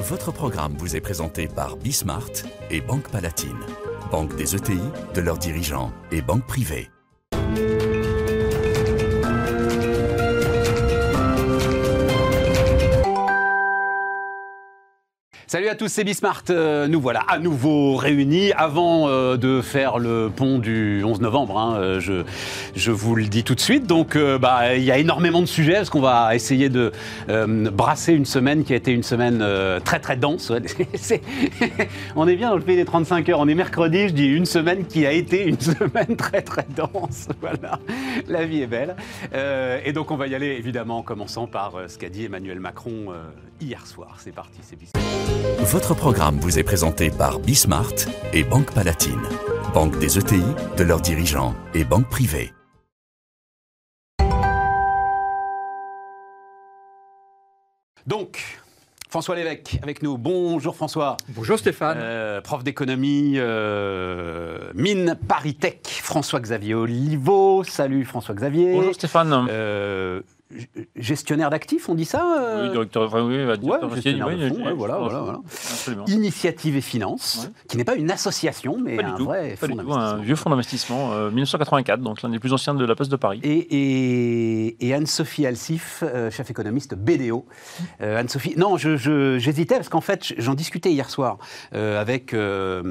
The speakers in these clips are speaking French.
Votre programme vous est présenté par Bismart et Banque Palatine, banque des ETI, de leurs dirigeants et banque privée. Salut à tous, c'est Bismart. Euh, nous voilà à nouveau réunis avant euh, de faire le pont du 11 novembre. hein, euh, je, vous le dis tout de suite. Donc, bah, il y a énormément de sujets parce qu'on va essayer de brasser une semaine qui a été une semaine très très dense. On est bien dans le pays des 35 heures. On est mercredi, je dis une semaine qui a été une semaine très très dense. Voilà, la vie est belle. Et donc, on va y aller évidemment en commençant par ce qu'a dit Emmanuel Macron hier soir. C'est parti, c'est Bismart. Votre programme vous est présenté par Bismart et Banque Palatine, banque des ETI, de leurs dirigeants et banque privée. Donc, François Lévesque avec nous. Bonjour François. Bonjour Stéphane. Euh, prof d'économie, euh, mine Paris-Tech, François-Xavier Olivo. Salut François-Xavier. Bonjour Stéphane. Euh, gestionnaire d'actifs, on dit ça euh, oui, directeur, enfin, oui, bah, directeur ouais, gestionnaire oui, de fonds, oui, ouais, voilà, voilà, voilà. Initiative et Finance, Ouais. qui n'est pas une association, mais Pas un tout. vrai Pas fonds du tout, un d'investissement. vieux fonds d'investissement, euh, 1984, donc l'un des plus anciens de la place de Paris. Et, et- et Anne-Sophie Alsif, euh, chef économiste BDO. Euh, Anne-Sophie, non, j'hésitais parce qu'en fait, j'en discutais hier soir euh, avec. euh,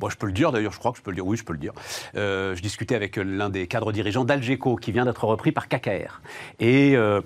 bon, je peux le dire d'ailleurs, je crois que je peux le dire. Oui, je peux le dire. Je discutais avec l'un des cadres dirigeants d'Algeco qui vient d'être repris par KKR. Et. Euh,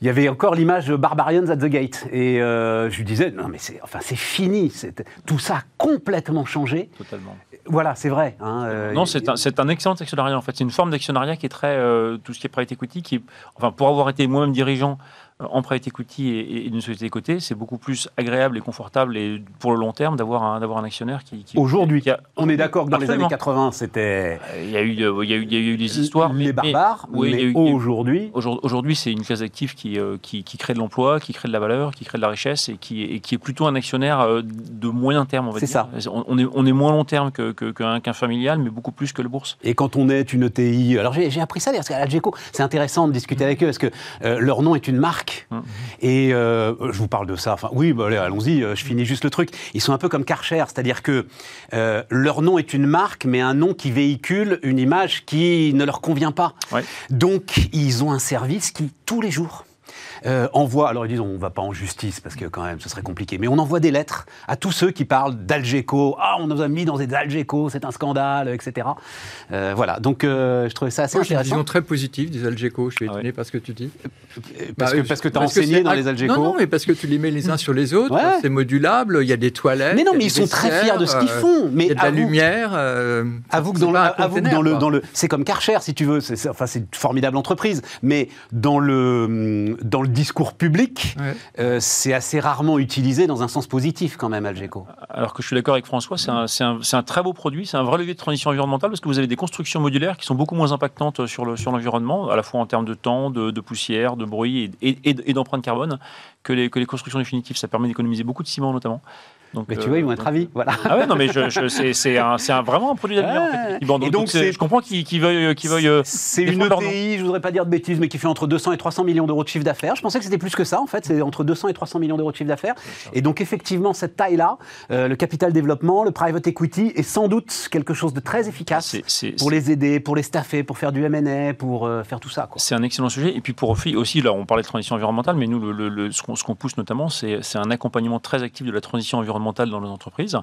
il y avait encore l'image de Barbarians at the Gate. Et euh, je lui disais, non mais c'est enfin, c'est fini, c'est- tout ça a complètement changé. Totalement. Voilà, c'est vrai. hein, euh, non, c'est un, c'est un excellent actionnariat en fait. C'est une forme d'actionnariat qui est très. euh, tout ce qui est private equity, qui enfin, pour avoir été moi-même dirigeant en private equity et, et d'une société cotée, c'est beaucoup plus agréable et confortable et pour le long terme d'avoir un, d'avoir un actionnaire qui. qui- Aujourd'hui, qui a- on est d'accord que dans les années Absolument. 80, c'était Il y a eu, il y a eu, il y a eu des histoires. les mais- barbares, mais aujourd'hui, Aujourd- Aujourd'hui, c'est une classe d'actifs qui, euh, qui, qui crée de l'emploi, qui crée de la valeur, qui crée de la richesse et qui, et qui est plutôt un actionnaire euh, de moyen terme, on va C'est dire. On, est, on est moins long terme qu'un que, qu'un- qu'un familial, mais beaucoup plus que le bourse. et quand on est une ETI, alors j'ai j'ai appris ça d'ailleurs, parce qu'à l'Algeco, c'est intéressant de discuter avec eux, parce que euh, leur nom est une marque, Et euh, je vous parle de ça, enfin oui, bah, allons-y, euh, je finis juste le truc. Ils sont un peu comme Karcher, c'est-à-dire que euh, leur nom est une marque, mais un nom qui véhicule une image qui ne leur convient pas. Ouais. Donc, ils ont un service qui, tous les jours, euh, envoie, alors ils disent on va pas en justice parce que quand même ce serait compliqué, mais on envoie des lettres à tous ceux qui parlent d'Algeco. Ah, on nous a mis dans des Algeco, c'est un scandale, etc. Euh, voilà, donc euh, je trouvais ça assez Moi, j'ai une intéressant. vision très positive des Algeco. Je suis Ah étonné ouais. par ce que tu dis. Parce Bah, que, parce que tu as parce que enseigné dans les Algeco. Non, non, mais parce que tu les mets les uns sur les autres. Ouais. C'est modulable. Il y a des toilettes. mais non, mais ils sont très fiers de ce qu'ils font. euh, Mais Il y a de la lumière. euh, Avoue que c'est dans le, pas un avoue que container, dans le, quoi. dans le, c'est comme Karcher si tu veux. C'est, c'est- enfin, c'est une formidable entreprise, mais dans le, dans le discours public, Ouais. euh, c'est assez rarement utilisé dans un sens positif quand même, Algeco. Alors que je suis d'accord avec François, c'est un, c'est un- c'est un très beau produit, c'est un vrai levier de transition environnementale parce que vous avez des constructions modulaires qui sont beaucoup moins impactantes sur le- sur l'environnement, à la fois en termes de temps, de, de poussière, de bruit et, et- et- et d'empreinte carbone, que les, que les constructions définitives. Ça permet d'économiser beaucoup de ciment notamment. Donc, Mais tu euh, vois, ils vont être donc- ravis. Voilà. Ah ouais, non, mais je, je- c'est, un, un- vraiment un produit d'avenir. en fait, Ouais. effectivement. Et Donc, je comprends qu'ils veuillent, qu'ils veuillent euh, C'est une. ETI, je voudrais pas dire de bêtises, mais qui fait entre 200 et 300 millions d'euros de chiffre d'affaires. Je pensais que c'était plus que ça, en fait. C'est entre 200 et 300 millions d'euros de chiffre d'affaires. Et donc, effectivement, cette taille-là, euh, le capital développement, le private equity, est sans doute quelque chose de très efficace pour les aider, pour les staffer, pour faire du M&A, pour euh, faire tout ça. C'est un excellent sujet. Et puis pour aussi, aussi, là, on parlait de transition environnementale, mais nous, le, le- le- ce qu'on pousse notamment, c'est un accompagnement très actif de la transition environnementale dans nos entreprises.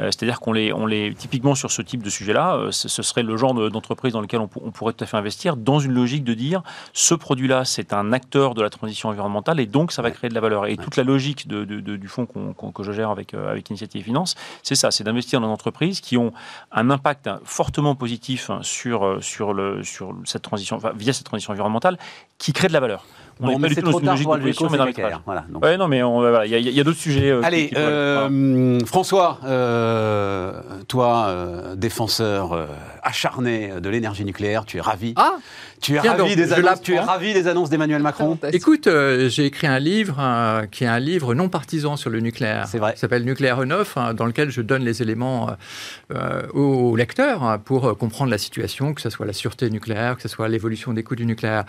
Euh, C'est-à-dire qu'on les, on les, typiquement sur ce type de sujet-là, euh, ce, serait le genre de- d'entreprise dans lequel on, pour- on pourrait tout à fait investir, dans une logique de dire, ce produit-là, c'est un acteur de la transition environnementale, et donc ça va créer de la valeur. Et toute la logique de- de- de- du fonds qu'on- qu'on- que je gère avec, euh, avec Initiative Finance, c'est ça, c'est d'investir dans des entreprises qui ont un impact fortement positif sur, sur, le, sur cette transition, enfin, via cette transition environnementale, qui crée de la valeur. On n'est mais pas du tout dans trop une tard logique de position, mais. Voilà, donc. Ouais, non, mais voilà, il y, a- il y a d'autres sujets. euh, Allez, qui pourraient- voilà. euh, François, euh, toi, euh, défenseur euh, acharné de l'énergie nucléaire, tu es ravi. Ah tu es tiens ravi donc, des je annonces. Tu es ravi des annonces d'Emmanuel Macron. Écoute, euh, j'ai écrit un livre euh, qui est un livre non partisan sur le nucléaire. C'est vrai. Il s'appelle Nucléaire Neuf, hein, dans lequel je donne les éléments aux lecteurs hein, pour euh, comprendre la situation, que ce soit la sûreté nucléaire, que ce soit l'évolution des coûts du nucléaire.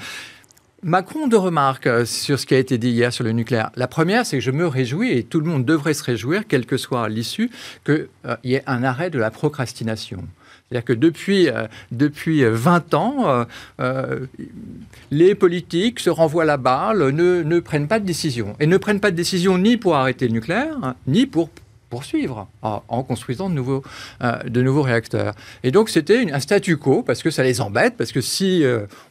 Macron, deux remarques euh, sur ce qui a été dit hier sur le nucléaire. La première, c'est que je me réjouis, et tout le monde devrait se réjouir, quelle que soit l'issue, qu'il y ait un arrêt de la procrastination. C'est-à-dire que depuis, euh, depuis 20 ans, euh, euh, les politiques se renvoient la balle, ne, ne, prennent pas de décision. Et ne prennent pas de décision ni pour arrêter le nucléaire, hein, ni pour poursuivre en, construisant de nouveaux, de nouveaux réacteurs. Et donc c'était un statu quo parce que ça les embête, parce que si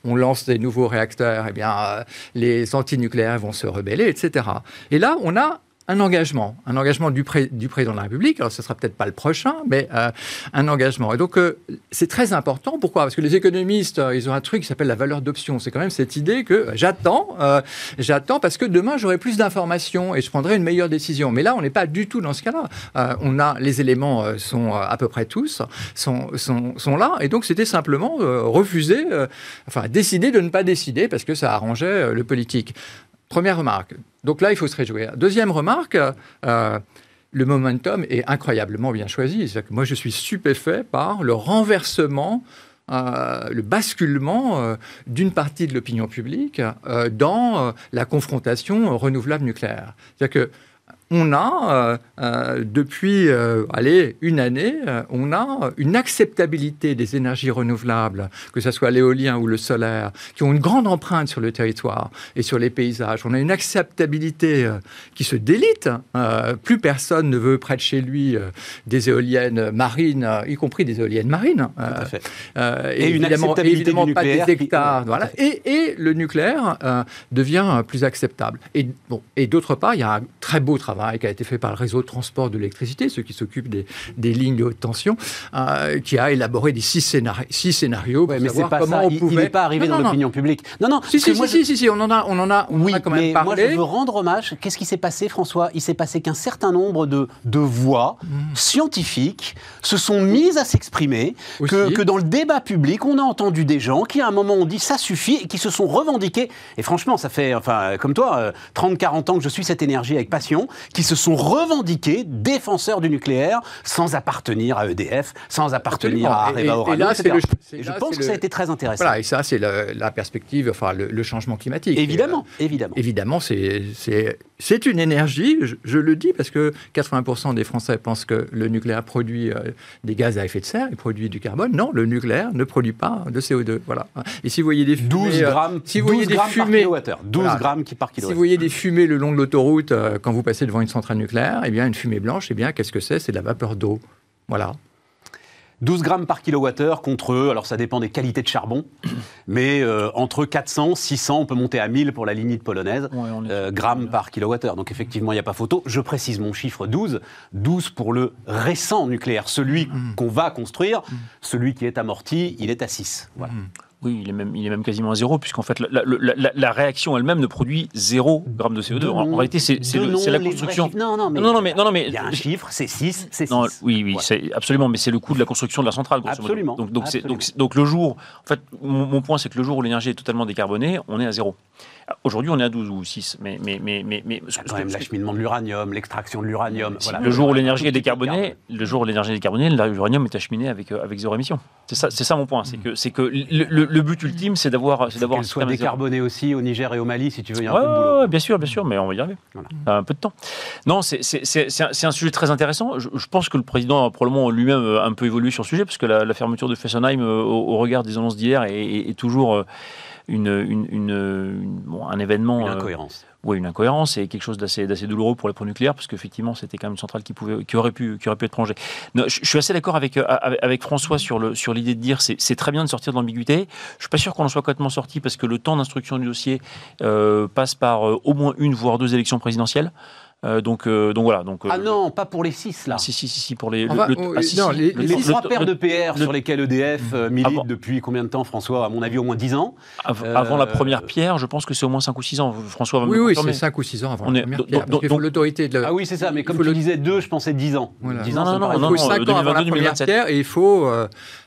on lance des nouveaux réacteurs, eh bien les antinucléaires vont se rebeller, etc. Et là, on a un engagement, un engagement du, président de la République. Alors, ce sera peut-être pas le prochain, mais euh, un engagement. Et donc, euh, c'est très important. Pourquoi? Parce que les économistes, euh, ils ont un truc qui s'appelle la valeur d'option. C'est quand même cette idée que j'attends, j'attends parce que demain j'aurai plus d'informations et je prendrai une meilleure décision. Mais là, on n'est pas du tout dans ce cas-là. on a les éléments sont à peu près tous sont, sont, sont là, et donc c'était simplement refuser, enfin décider de ne pas décider parce que ça arrangeait le politique. Première remarque. Donc là, il faut se réjouir. Deuxième remarque, euh, le momentum est incroyablement bien choisi. Que moi, je suis stupéfait par le renversement, euh, le basculement euh, d'une partie de l'opinion publique dans la confrontation renouvelable nucléaire. C'est-à-dire que on a, euh, euh, depuis euh, allez, une année, on a une acceptabilité des énergies renouvelables, que ce soit l'éolien ou le solaire, qui ont une grande empreinte sur le territoire et sur les paysages. On a une acceptabilité qui se délite. plus personne ne veut près de chez lui des éoliennes marines, y compris des éoliennes marines. et, une évidemment, évidemment pas des hectares. voilà. et, et, le nucléaire devient plus acceptable. Et, bon, et d'autre part, il y a un très beau travail qui a été fait par le réseau de transport de l'électricité, ceux qui s'occupent des, des, lignes de haute tension, euh, qui a élaboré des six, scénari six scénarios pour mais savoir comment on pouvait... Il n'est pas arrivé dans l'opinion publique. Non, non. Si, si, moi, si, si, si, on en a, on en a, oui, quand même mais parlé. Moi, je veux rendre hommage. Qu'est-ce qui s'est passé, François? Il s'est passé qu'un certain nombre de, de voix mmh. scientifiques se sont mises à s'exprimer, que, que, dans le débat public, on a entendu des gens qui, à un moment, ont dit ça suffit et qui se sont revendiqués. Et franchement, ça fait, enfin, comme toi, 30-40 euh, ans que je suis cette énergie avec passion, qui se sont revendiqués défenseurs du nucléaire sans appartenir à EDF, sans appartenir à Areva Orano, etc. Et je pense que ça a été très intéressant. Voilà, et ça, c'est la perspective, enfin, le, changement climatique. Évidemment, euh, évidemment. Évidemment, c'est une énergie, je, le dis parce que 80% des Français pensent que le nucléaire produit euh, des gaz à effet de serre, il produit du carbone. Non, le nucléaire ne produit pas de CO2. Voilà. Et si vous voyez des fumées, 12 euh, grammes, si vous voyez des fumées, par kilowattheure. 12 grammes qui par kilowattheure. Si vous voyez des fumées le long de l'autoroute quand vous passez devant une centrale nucléaire, eh bien, une fumée blanche, eh bien, qu'est-ce que c'est? C'est de la vapeur d'eau. Voilà. 12 grammes par kilowattheure contre, alors ça dépend des qualités de charbon, mais euh, entre 400, 600, on peut monter à 1000 pour la lignite polonaise, euh, grammes par kilowattheure. Donc effectivement, il n'y a pas photo. Je précise mon chiffre 12. 12 pour le récent nucléaire, celui mm. qu'on va construire. Mm. Celui qui est amorti, il est à 6. Voilà. Mm. Oui, il est même, il est même quasiment à zéro, puisqu'en fait, la, la, la, réaction elle-même ne produit zéro gramme de CO2. en, réalité, c'est la construction. Non, non, mais, non, non, mais, non, mais il y a un chiffre, c'est 6, c'est 6. Oui, oui, c'est absolument, mais c'est le coût de la construction de la centrale. Absolument. Donc, donc, donc, donc, le jour, en fait, mon, point, c'est que le jour où l'énergie est totalement décarbonée, on est à zéro. Aujourd'hui, on est à 12 ou 6, mais... mais, mais, mais, mais quand même l'acheminement de l'uranium, l'extraction de l'uranium. Voilà. Le jour où l'énergie est décarbonée, le jour où l'énergie est décarbonée, l'uranium est acheminé avec, euh, avec zéro émission. C'est ça, ça mon point. C'est que, c'est que le, le, but ultime, c'est d'avoir... C'est d'avoir soit décarboné aussi au Niger et au Mali, si tu veux, il y a un peu de boulot. bien sûr, bien sûr, mais on va y arriver. Un peu de temps. Non, c'est, un, un, sujet très intéressant. Je, pense que le président a probablement lui-même euh, un peu évolué sur le sujet, parce que la, fermeture de Fessenheim, euh, au, regard des annonces d'hier, est, toujours une, une, un événement. Une incohérence. Euh, oui, une incohérence et quelque chose d'assez douloureux pour les pro-nucléaires, parce qu'effectivement, c'était quand même une centrale qui, pouvait, qui, aurait, pu, qui aurait pu être prolongée. je, suis assez d'accord avec, euh, avec, François sur l'idée sur de dire c'est c'est très bien de sortir de l'ambiguïté. Je ne suis pas sûr qu'on en soit complètement sorti, parce que le temps d'instruction du dossier euh, passe par au moins une, voire deux élections présidentielles. Euh, donc, euh, donc voilà. Donc, ah euh, non, pas pour les six là. Si, si, si, si pour les. le, ah, les, trois paires de PR sur lesquels EDF milite depuis combien de temps, François À mon avis, au moins 10 ans. avant la première pierre, je pense que c'est au moins 5 ou 6 ans. François va me Oui, oui, c'est 5 ou 6 ans avant la première pierre. Donc, l'autorité de Ah oui, c'est ça, mais comme tu disais 2, je pensais 10 ans. 10 ans, non, non, non, il faut 5 ans avant la première pierre et il faut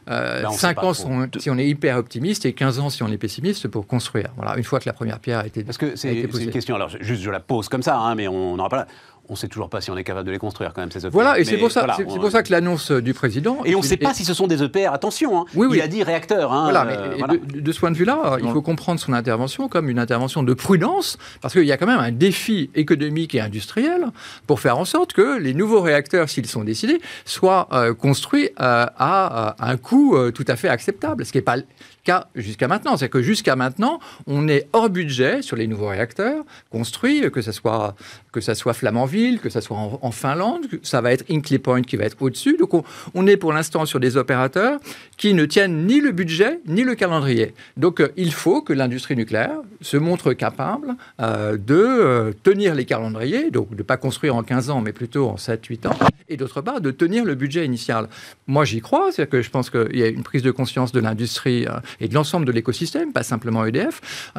5 ans si on est hyper optimiste et 15 ans si on est pessimiste pour construire. Voilà, une fois que la première pierre a été Parce que c'est une question, alors juste je la pose comme ça, hein, mais on n'aura pas On ne sait toujours pas si on est capable de les construire quand même, ces EPR. Voilà, et c'est pour, ça, voilà, c'est- on- c'est pour ça que l'annonce du président... Et on ne sait et- pas si ce sont des EPR, attention. hein. Oui, oui. Il a dit réacteur. hein, Voilà, mais euh, voilà. de, de ce point de vue-là, il faut comprendre son intervention comme une intervention de prudence, parce qu'il y a quand même un défi économique et industriel pour faire en sorte que les nouveaux réacteurs, s'ils sont décidés, soient euh, construits euh, à, à un coût euh, tout à fait acceptable, ce qui n'est pas le cas jusqu'à maintenant. C'est que jusqu'à maintenant, on est hors budget sur les nouveaux réacteurs construits, que ce soit, que ça soit Flamanville, que ce soit en, Finlande, que ça va être Hinkley Point qui va être au-dessus. Donc on, est pour l'instant sur des opérateurs qui ne tiennent ni le budget ni le calendrier. Donc euh, il faut que l'industrie nucléaire se montre capable euh, de euh, tenir les calendriers, donc de ne pas construire en 15 ans, mais plutôt en 7-8 ans, et d'autre part de tenir le budget initial. Moi j'y crois, c'est-à-dire que je pense qu'il y a une prise de conscience de l'industrie et de l'ensemble de l'écosystème, pas simplement EDF.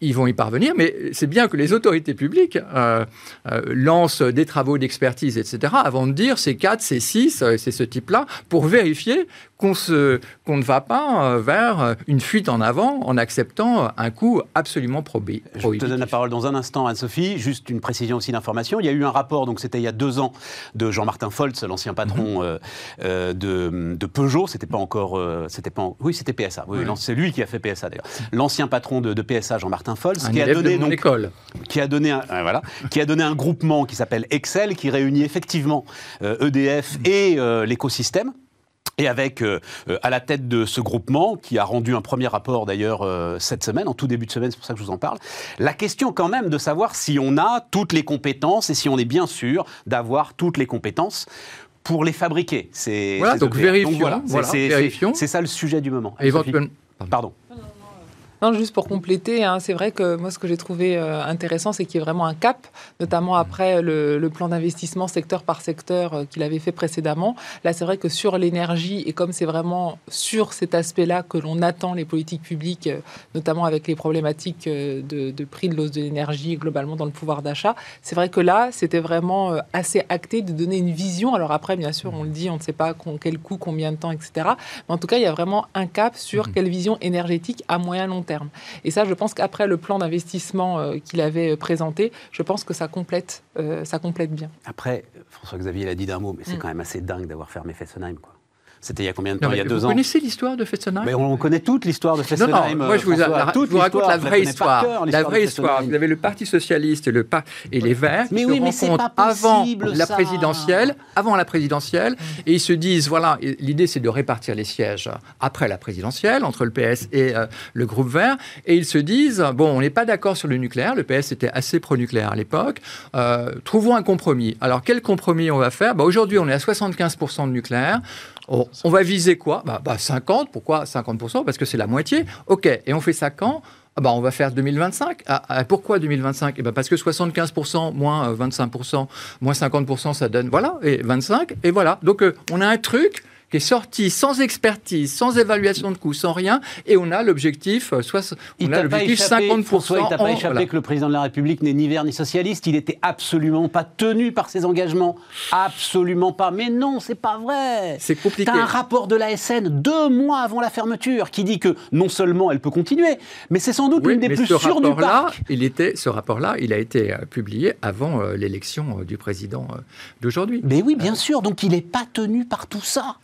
Ils vont y parvenir, mais c'est bien que les autorités publiques euh, lancent des travaux d'expertise, etc., avant de dire c'est 4, c'est 6, euh, c'est ce type-là, pour vérifier qu'on ne va pas euh, vers une fuite en avant en acceptant un coût absolument probé. Je te donne la parole dans un instant, Anne-Sophie. Juste une précision aussi d'information. Il y a eu un rapport, donc c'était il y a deux ans, de Jean-Martin Foltz, l'ancien patron euh, euh, de, de Peugeot. C'était pas encore, c'était pas, en- oui, c'était PSA. Oui, c'est lui qui a fait PSA d'ailleurs. L'ancien patron de, de PSA, Jean-Martin Foltz, Un qui a donné donc qui a donné un, euh, voilà, qui a donné un groupement qui s'appelle Excel, qui réunit effectivement euh, EDF et euh, l'écosystème. Et avec euh, euh, à la tête de ce groupement, qui a rendu un premier rapport d'ailleurs euh, cette semaine, en tout début de semaine, c'est pour ça que je vous en parle, la question quand même de savoir si on a toutes les compétences et si on est bien sûr d'avoir toutes les compétences pour les fabriquer. C'est Voilà, donc vérifions, voilà, c'est- voilà, c'est- c'est- vérifions. C'est ça le sujet du moment. Éventuellement. Pardon. Non, juste pour compléter, hein, c'est vrai que moi, ce que j'ai trouvé euh, intéressant, c'est qu'il y ait vraiment un cap, notamment après le, le plan d'investissement secteur par secteur euh, qu'il avait fait précédemment. Là, c'est vrai que sur l'énergie, et comme c'est vraiment sur cet aspect-là que l'on attend les politiques publiques, euh, notamment avec les problématiques euh, de, de prix de l'hause de l'énergie, globalement dans le pouvoir d'achat, c'est vrai que là, c'était vraiment euh, assez acté de donner une vision. Alors après, bien sûr, on le dit, on ne sait pas quel coût, combien de temps, etc. Mais en tout cas, il y a vraiment un cap sur quelle vision énergétique à moyen long terme. Et ça, je pense qu'après le plan d'investissement euh, qu'il avait euh, présenté, je pense que ça complète, euh, ça complète bien. Après, François-Xavier l'a dit d'un mot, mais c'est Mm. quand même assez dingue d'avoir fermé Fessenheim. Quoi. C'était il y a combien de Non, temps Il y a mais deux vous ans. connaissez l'histoire de Fessenheim Mais on connaît toute l'histoire de Non, Fessenheim. non, moi je vous, toute je vous raconte la vraie histoire. cœur La vraie histoire. Vous avez le Parti socialiste et, le par- et les Verts qui Mais se oui, mais c'est rencontrent pas avant la présidentielle, avant la présidentielle, et ils se disent voilà, l'idée c'est de répartir les sièges après la présidentielle entre le PS et euh, le groupe Vert, et ils se disent bon, on n'est pas d'accord sur le nucléaire. Le PS était assez pro-nucléaire à l'époque. Euh, trouvons un compromis. Alors quel compromis on va faire? Bah, Aujourd'hui, on est à 75% de nucléaire. On, on va viser quoi? Bah, bah, 50. Pourquoi 50% Parce que c'est la moitié. OK. Et on fait ça quand? Ah bah, on va faire 2025. Ah, ah, pourquoi 2025 eh ben Parce que 75% moins euh, 25%, moins 50%, ça donne, voilà, et 25, et voilà. Donc, euh, on a un truc qui est sorti sans expertise, sans évaluation de coût, sans rien, et on a l'objectif, euh, on a l'objectif échappé, 50%. François, il t'a pas en- échappé voilà. que le président de la République n'est ni vert ni socialiste. Il était absolument pas tenu par ses engagements. Absolument pas. Mais non, c'est pas vrai. C'est compliqué. T'as un rapport de l'ASN deux mois avant la fermeture qui dit que non seulement elle peut continuer, mais c'est sans doute Oui, l'une des plus sûres du parc. il était, ce rapport-là, il a été euh, publié avant euh, l'élection euh, du président euh, d'aujourd'hui. Mais oui, bien sûr. Donc il n'est pas tenu par tout ça.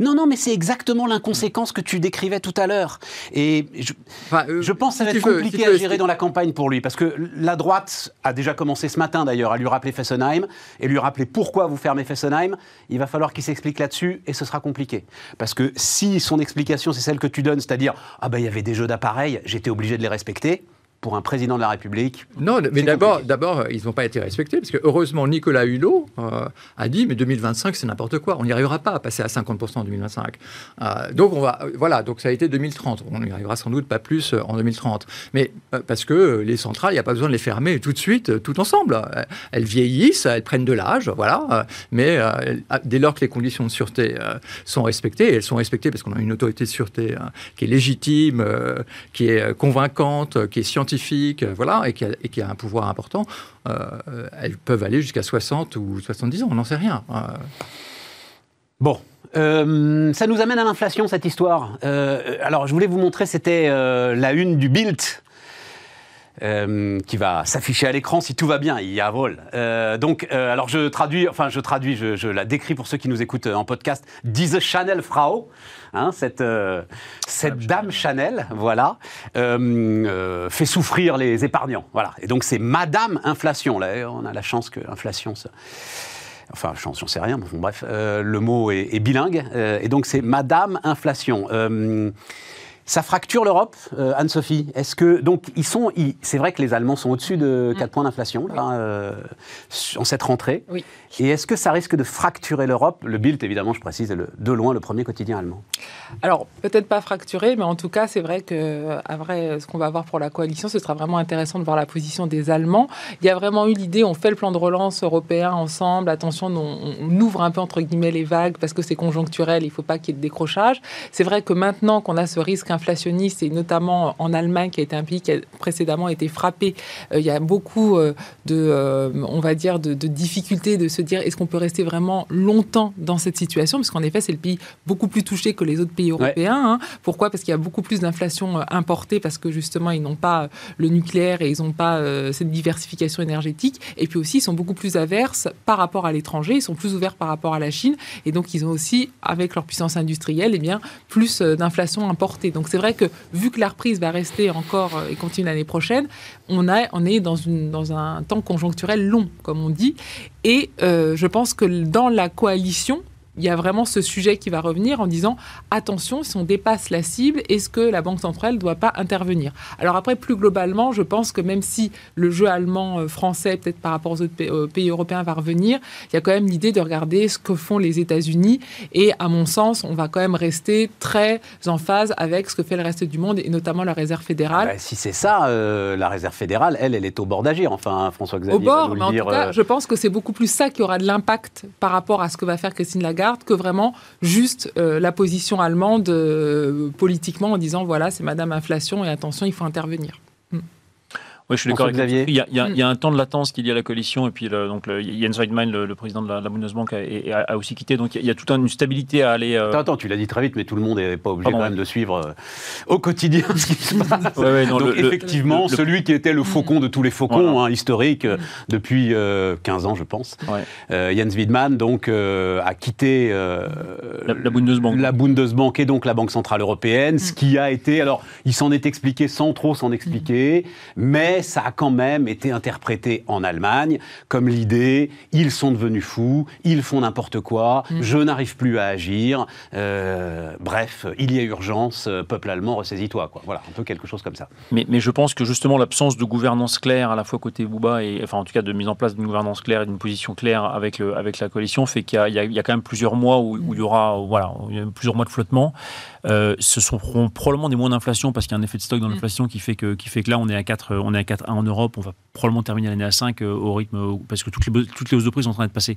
Non, non, mais c'est exactement l'inconséquence que tu décrivais tout à l'heure. Et je, Enfin, euh, je pense que ça va si être veux, compliqué si à veux, gérer si- dans la campagne pour lui, parce que la droite a déjà commencé ce matin d'ailleurs à lui rappeler Fessenheim et lui rappeler pourquoi vous fermez Fessenheim. Il va falloir qu'il s'explique là-dessus et ce sera compliqué. Parce que si son explication c'est celle que tu donnes, c'est-à-dire ah ben il y avait des jeux d'appareils, j'étais obligé de les respecter. Pour un président de la République, Non, mais d'abord, d'abord, ils n'ont pas été respectés, parce que heureusement, Nicolas Hulot euh, a dit, mais 2025, c'est n'importe quoi. On n'y arrivera pas à passer à 50% en 2025. Euh, donc, on va, voilà, donc ça a été 2030. On n'y arrivera sans doute pas plus euh, en 2030. Mais parce que les centrales, il n'y a pas besoin de les fermer tout de suite, tout ensemble. Elles vieillissent, elles prennent de l'âge, voilà. mais euh, ah, dès lors que les conditions de sûreté sont respectées, et elles sont respectées parce qu'on a une autorité de sûreté qui est légitime, qui est convaincante, qui est scientifique, euh, voilà, et qui, a, un pouvoir important, euh, euh, elles peuvent aller jusqu'à 60 ou 70 ans, on n'en sait rien. Euh, Bon, ça nous amène à l'inflation, cette histoire. Alors, je voulais vous montrer, c'était la une du Bild. Euh, qui va s'afficher à l'écran si tout va bien. Il y a vol. Euh, donc, euh, alors je traduis, enfin je traduis, je, je la décris pour ceux qui nous écoutent en podcast. Diese Chanel Frau, hein, cette cette dame Chanel, voilà, fait souffrir les épargnants. Voilà. Et donc c'est Madame Inflation. Là, on a la chance que l'inflation se Enfin, j'en j'en sais rien, bon, bref, euh, le mot est, est bilingue, euh, et donc c'est Madame Inflation. Euh, ça fracture l'Europe, euh, Anne-Sophie. Est-ce que donc ils sont, c'est vrai que les Allemands sont au-dessus de 4 points d'inflation euh, en cette rentrée. Oui. Et est-ce que ça risque de fracturer l'Europe? Le Bild, évidemment, je précise, est le- de loin le premier quotidien allemand. Alors, peut-être pas fracturé, mais en tout cas, c'est vrai que, à vrai, ce qu'on va voir pour la coalition, ce sera vraiment intéressant de voir la position des Allemands. Il y a vraiment eu l'idée, on fait le plan de relance européen ensemble, attention, on, on ouvre un peu, entre guillemets, les vagues, parce que c'est conjoncturel, il ne faut pas qu'il y ait de décrochage. C'est vrai que maintenant qu'on a ce risque inflationniste, et notamment en Allemagne, qui a été un pays qui a précédemment été frappé, euh, il y a beaucoup euh, de, euh, on va dire, de, de difficultés de se dire, est-ce qu'on peut rester vraiment longtemps dans cette situation? Parce qu'en effet, c'est le pays beaucoup plus touché que les autres pays européens. hein. Pourquoi? Parce qu'il y a beaucoup plus d'inflation importée, parce que justement, ils n'ont pas le nucléaire et ils n'ont pas cette diversification énergétique. Et puis aussi, ils sont beaucoup plus averses par rapport à l'étranger, ils sont plus ouverts par rapport à la Chine. Et donc, ils ont aussi, avec leur puissance industrielle, eh bien, plus d'inflation importée. Donc, c'est vrai que vu que la reprise va rester encore euh, et continue l'année prochaine, on, a, on est dans, une, dans un temps conjoncturel long, comme on dit. Et euh, je pense que dans la coalition, il y a vraiment ce sujet qui va revenir en disant attention, si on dépasse la cible, est-ce que la Banque centrale ne doit pas intervenir? Alors après, plus globalement, je pense que même si le jeu allemand, euh, peut-être par rapport aux autres pays, européens va revenir, il y a quand même l'idée de regarder ce que font les États-Unis. Et à mon sens, on va quand même rester très en phase avec ce que fait le reste du monde et notamment la Réserve fédérale. Bah, si c'est ça, euh, la Réserve fédérale, elle, elle est au bord d'agir. Enfin, François-Xavier au va bord, nous mais le en dire. tout cas, euh, je pense que c'est beaucoup plus ça qui aura de l'impact par rapport à ce que va faire Christine Lagarde que vraiment juste euh, la position allemande euh, politiquement en disant voilà, c'est Madame Inflation et attention, il faut intervenir. Oui, je suis d'accord avec. Xavier. Il y, a, il y a- il y a un temps de latence qui est lié à la coalition, et puis le- donc le, Jens Weidmann, le, le président de la, la Bundesbank, a, a- a aussi quitté. Donc il y a, y a toute une stabilité à aller. euh, Attends, attends, tu l'as dit très vite, mais tout le monde n'est pas obligé Pardon, quand ouais. même de suivre euh, au quotidien ce qui se passe. Ouais, ouais, non, Donc effectivement, le- le- celui qui était le faucon de tous les faucons, Voilà. hein, historique, euh, depuis euh, 15 ans, je pense, Ouais. euh, Jens Wiedmann donc, euh, a quitté euh, La- la Bundesbank. la Bundesbank et donc la Banque Centrale Européenne, ce qui a été, alors il s'en est expliqué sans trop s'en expliquer, mais ça a quand même été interprété en Allemagne comme l'idée, ils sont devenus fous, ils font n'importe quoi, Mm. je n'arrive plus à agir, euh, bref, il y a urgence, euh, peuple allemand, ressaisis-toi. Quoi. Voilà, un peu quelque chose comme ça. Mais, mais je pense que justement l'absence de gouvernance claire, à la fois côté Bouba et enfin en tout cas de mise en place d'une gouvernance claire et d'une position claire avec le, avec la coalition, fait qu'il y, a- il y a- il y a quand même plusieurs mois où, où il y aura voilà il y a plusieurs mois de flottement. Euh, ce seront probablement des mois d'inflation parce qu'il y a un effet de stock dans Mm. l'inflation qui fait que qui fait que là on est à 4 on est à 4 en Europe, on va probablement terminer l'année à 5 euh, au rythme parce que toutes les toutes les hausses de prix sont en train de passer.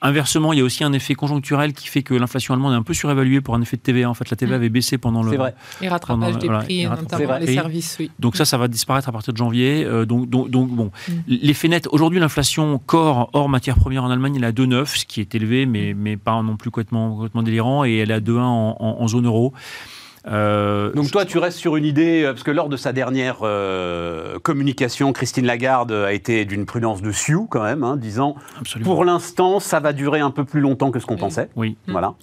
Inversement, il y a aussi un effet conjoncturel qui fait que l'inflation allemande est un peu surévaluée pour un effet de TVA. En fait, la TVA Mm. avait baissé pendant le C'est vrai. Et rattrapage Pendant- des voilà, prix, notamment les prix. services, oui. donc ça, ça va disparaître à partir de janvier. Euh, donc, donc, donc, bon, Mm. l'effet net. Aujourd'hui, l'inflation corps hors matières premières en Allemagne, elle est à 2,9, ce qui est élevé, mais, mais pas non plus complètement, complètement délirant, et elle est à 2,1 en, en- en zone euro. Euh, Donc toi, tu restes sur une idée, euh, parce que lors de sa dernière euh, communication, Christine Lagarde a été d'une prudence de Sioux quand même, hein, disant absolument. pour l'instant, ça va durer un peu plus longtemps que ce qu'on Oui. pensait. Oui. Mm. Voilà.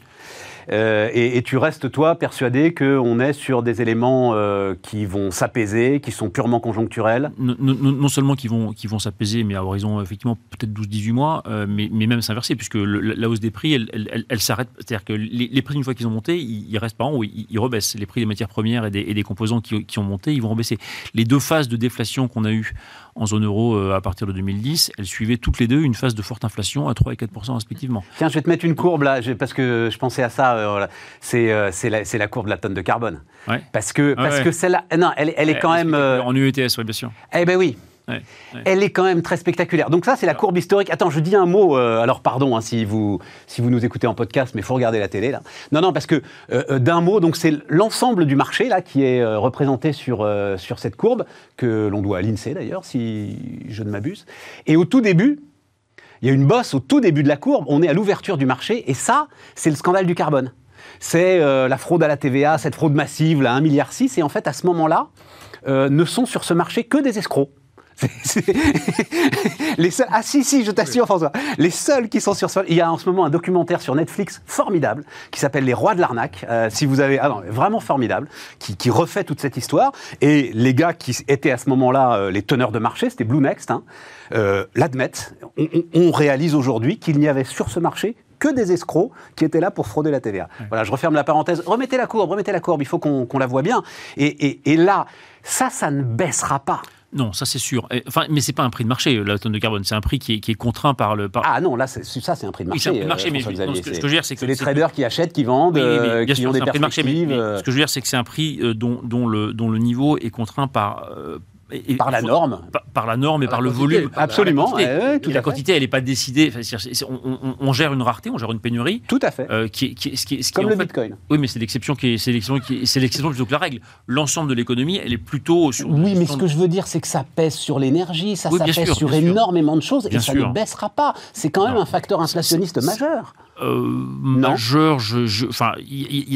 Euh, et, tu restes, toi, persuadé qu'on est sur des éléments euh, qui vont s'apaiser, qui sont purement conjoncturels? Non, seulement qui vont, qui vont s'apaiser, mais à horizon effectivement peut-être 12-18 mois, euh, mais, même s'inverser, puisque la hausse des prix, elle, s'arrête. C'est-à-dire que les, prix, une fois qu'ils ont monté, ils, restent pas en haut, ils, ils rebaissent. Les prix des matières premières et des, et des composants qui, qui ont monté, ils vont rebaisser. Les deux phases de déflation qu'on a eues en zone euro euh, à partir de 2010, elles suivaient toutes les deux une phase de forte inflation à 3 et 4% respectivement. Tiens, je vais te mettre une courbe là, parce que je pensais à ça. euh. C'est euh, c'est la, courbe de la tonne de carbone. Ouais. Parce que, Ah parce ouais. que celle-là, non, elle, elle est quand même. euh, En UETS, oui, bien sûr. eh ben oui. Ouais, ouais. Elle est quand même très spectaculaire. Donc ça, c'est la courbe historique. Attends, je dis un mot. euh, alors pardon hein, si vous si vous nous écoutez en podcast, mais il faut regarder la télé là. Non, non, parce que euh, euh, d'un mot, donc c'est l'ensemble du marché là qui est euh, représenté sur sur cette courbe que l'on doit à l'Insee d'ailleurs, si je ne m'abuse. Et au tout début, il y a une bosse au tout début de la courbe. On est à l'ouverture du marché et ça, c'est le scandale du carbone. C'est euh, la fraude à la TVA, cette fraude massive, là, 1,6 milliard. Et en fait, à ce moment-là, euh, ne sont sur ce marché que des escrocs. Les seuls, ah si, si, je t'assure François, les seuls qui sont sur ce... Il y a en ce moment un documentaire sur Netflix formidable qui s'appelle Les Rois de l'arnaque, euh, si vous avez... Ah non, vraiment formidable, qui, qui refait toute cette histoire. Et les gars qui étaient à ce moment-là euh, les teneurs de marché, c'était Blue Next, hein, euh, l'admettent. On, réalise aujourd'hui qu'il n'y avait sur ce marché que des escrocs qui étaient là pour frauder la TVA. Voilà, je referme la parenthèse. Remettez la courbe, remettez la courbe, il faut qu'on qu'on la voit bien. Et, et- et là, ça, ça ne baissera pas. Non, ça c'est sûr. Enfin, mais c'est pas un prix de marché, la tonne de carbone. C'est un prix qui est, qui est contraint par le. Par... Ah non, là, c'est- ça, c'est un prix de Oui, marché. c'est un prix de marché, euh, mais non, ce que- ce que je veux dire, c'est que- c'est les traders qui achètent, qui vendent, Oui, oui, oui, euh, qui sûr, ont c'est des prix de marché, mais, perspectives. mais euh, ce que je veux dire, c'est que c'est un prix euh, dont, dont le, dont le niveau est contraint par. euh, et- et- Par la faut- norme. Par, par la norme et Par par la le quantité. volume. Absolument, Par la quantité. ouais, ouais, tout Et à la fait. quantité, elle n'est pas décidée. Enfin, on, on- on gère une rareté, on gère une pénurie. Tout à fait. euh, qui est, qui est- ce qui est- ce qui Comme le fait- Bitcoin. Oui, mais c'est l'exception qui est, c'est l'exception qui est- c'est l'exception plutôt que la règle. L'ensemble de l'économie, elle est plutôt sur. Oui, mais ce que je veux dire, c'est que ça pèse sur l'énergie, ça, Oui, ça bien pèse sûr, sur sûr. énormément de choses Bien et ça ne baissera pas. C'est quand même Non. un facteur inflationniste majeur. Euh, majeur, je, je- enfin,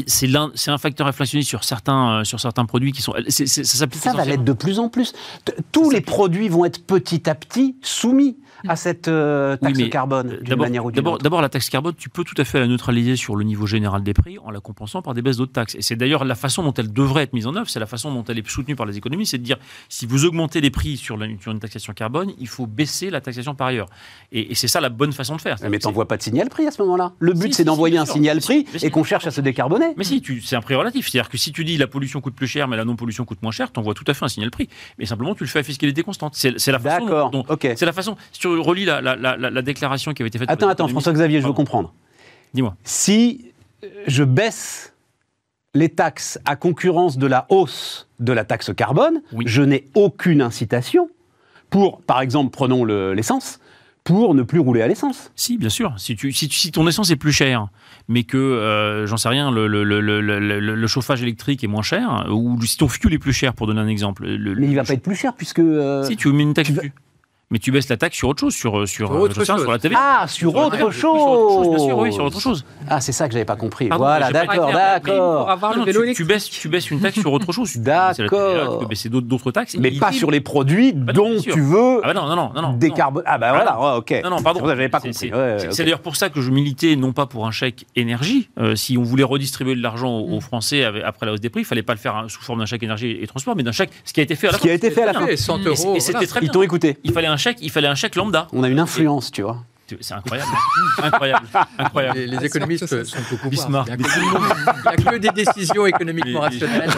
c'est un facteur inflationniste sur certains, euh, sur certains produits qui sont. ça s'applique Ça va l'être de plus en plus. Tous les produits vont être petit à petit soumis à cette euh, Oui, taxe mais, carbone, Euh, d'une manière ou d'une autre. d'abord, la taxe carbone, tu peux tout à fait la neutraliser sur le niveau général des prix en la compensant par des baisses d'autres taxes. Et c'est d'ailleurs la façon dont elle devrait être mise en œuvre, c'est la façon dont elle est soutenue par les économies, c'est de dire si vous augmentez les prix sur, la- sur une taxation carbone, il faut baisser la taxation par ailleurs. Et, et c'est ça la bonne façon de faire. Mais t'envoies pas de signal prix à ce moment-là. Le but, Si, c'est si, d'envoyer si, un signal prix et qu'on cherche à se décarboner. Mais si, c'est un prix relatif. C'est-à-dire que si tu dis la pollution coûte plus cher, mais la non-pollution coûte moins cher, tu envoies tout à fait un signal prix. Mais simplement, tu le fais à fiscalité constante. C'est, la façon D'accord, ok. C'est la façon. Si tu relis la, la- la- la- la déclaration qui avait été faite. Attends, attends, François-Xavier, je veux comprendre. Dis-moi. Si euh, je baisse les taxes à concurrence de la hausse de la taxe carbone, Oui. je n'ai aucune incitation pour, par exemple, prenons le- l'essence, pour ne plus rouler à l'essence. Si, bien sûr. Si, tu, si, tu- si ton essence est plus chère, mais que, euh, j'en sais rien, le, chauffage électrique est moins cher, ou si ton fuel est plus cher, pour donner un exemple. le- Mais il va le- pas être plus cher puisque... euh, Si, tu mets une taxe tu vas-. Mais tu baisses la taxe sur autre chose, sur, sur, Sur autre je sais pas, chose. sur la TV. Ah, sur autre chose Sur autre chose, bien sûr, oui, sur autre chose. Ah, c'est ça que j'avais pas compris. Pardon, voilà, d'accord, d'accord. tu, baisses, tu baisses une taxe sur autre chose. Tu peux baisser la TVA, D'accord. Tu peux baisser d'autres d'autres taxes. Mais pas sur les produits Bah non, dont tu veux Ah bah non, non, non, non. non. décarboner. Ah bah Ah voilà, non. ouais, ok. Non, non, C'est pardon. pour ça que j'avais pas compris. C'est d'ailleurs pour ça que je militais non pas pour un chèque énergie. euh, si on voulait redistribuer de l'argent aux, Mm. aux Français après la hausse des prix, il fallait pas le faire hein, sous forme d'un chèque énergie et transport, mais d'un chèque, ce qui a été fait à la Ce qui a été fait à la fin. Et 100 Et euros. c'est- et c'était voilà. très Ils t'ont écouté. Il fallait un chèque, il fallait un chèque lambda. On a une influence, tu vois. C'est incroyable, incroyable, incroyable. Les, les économistes sont au pouvoir. Bismarck. Il n'y a, que des décisions économiquement Mais- rationnelles.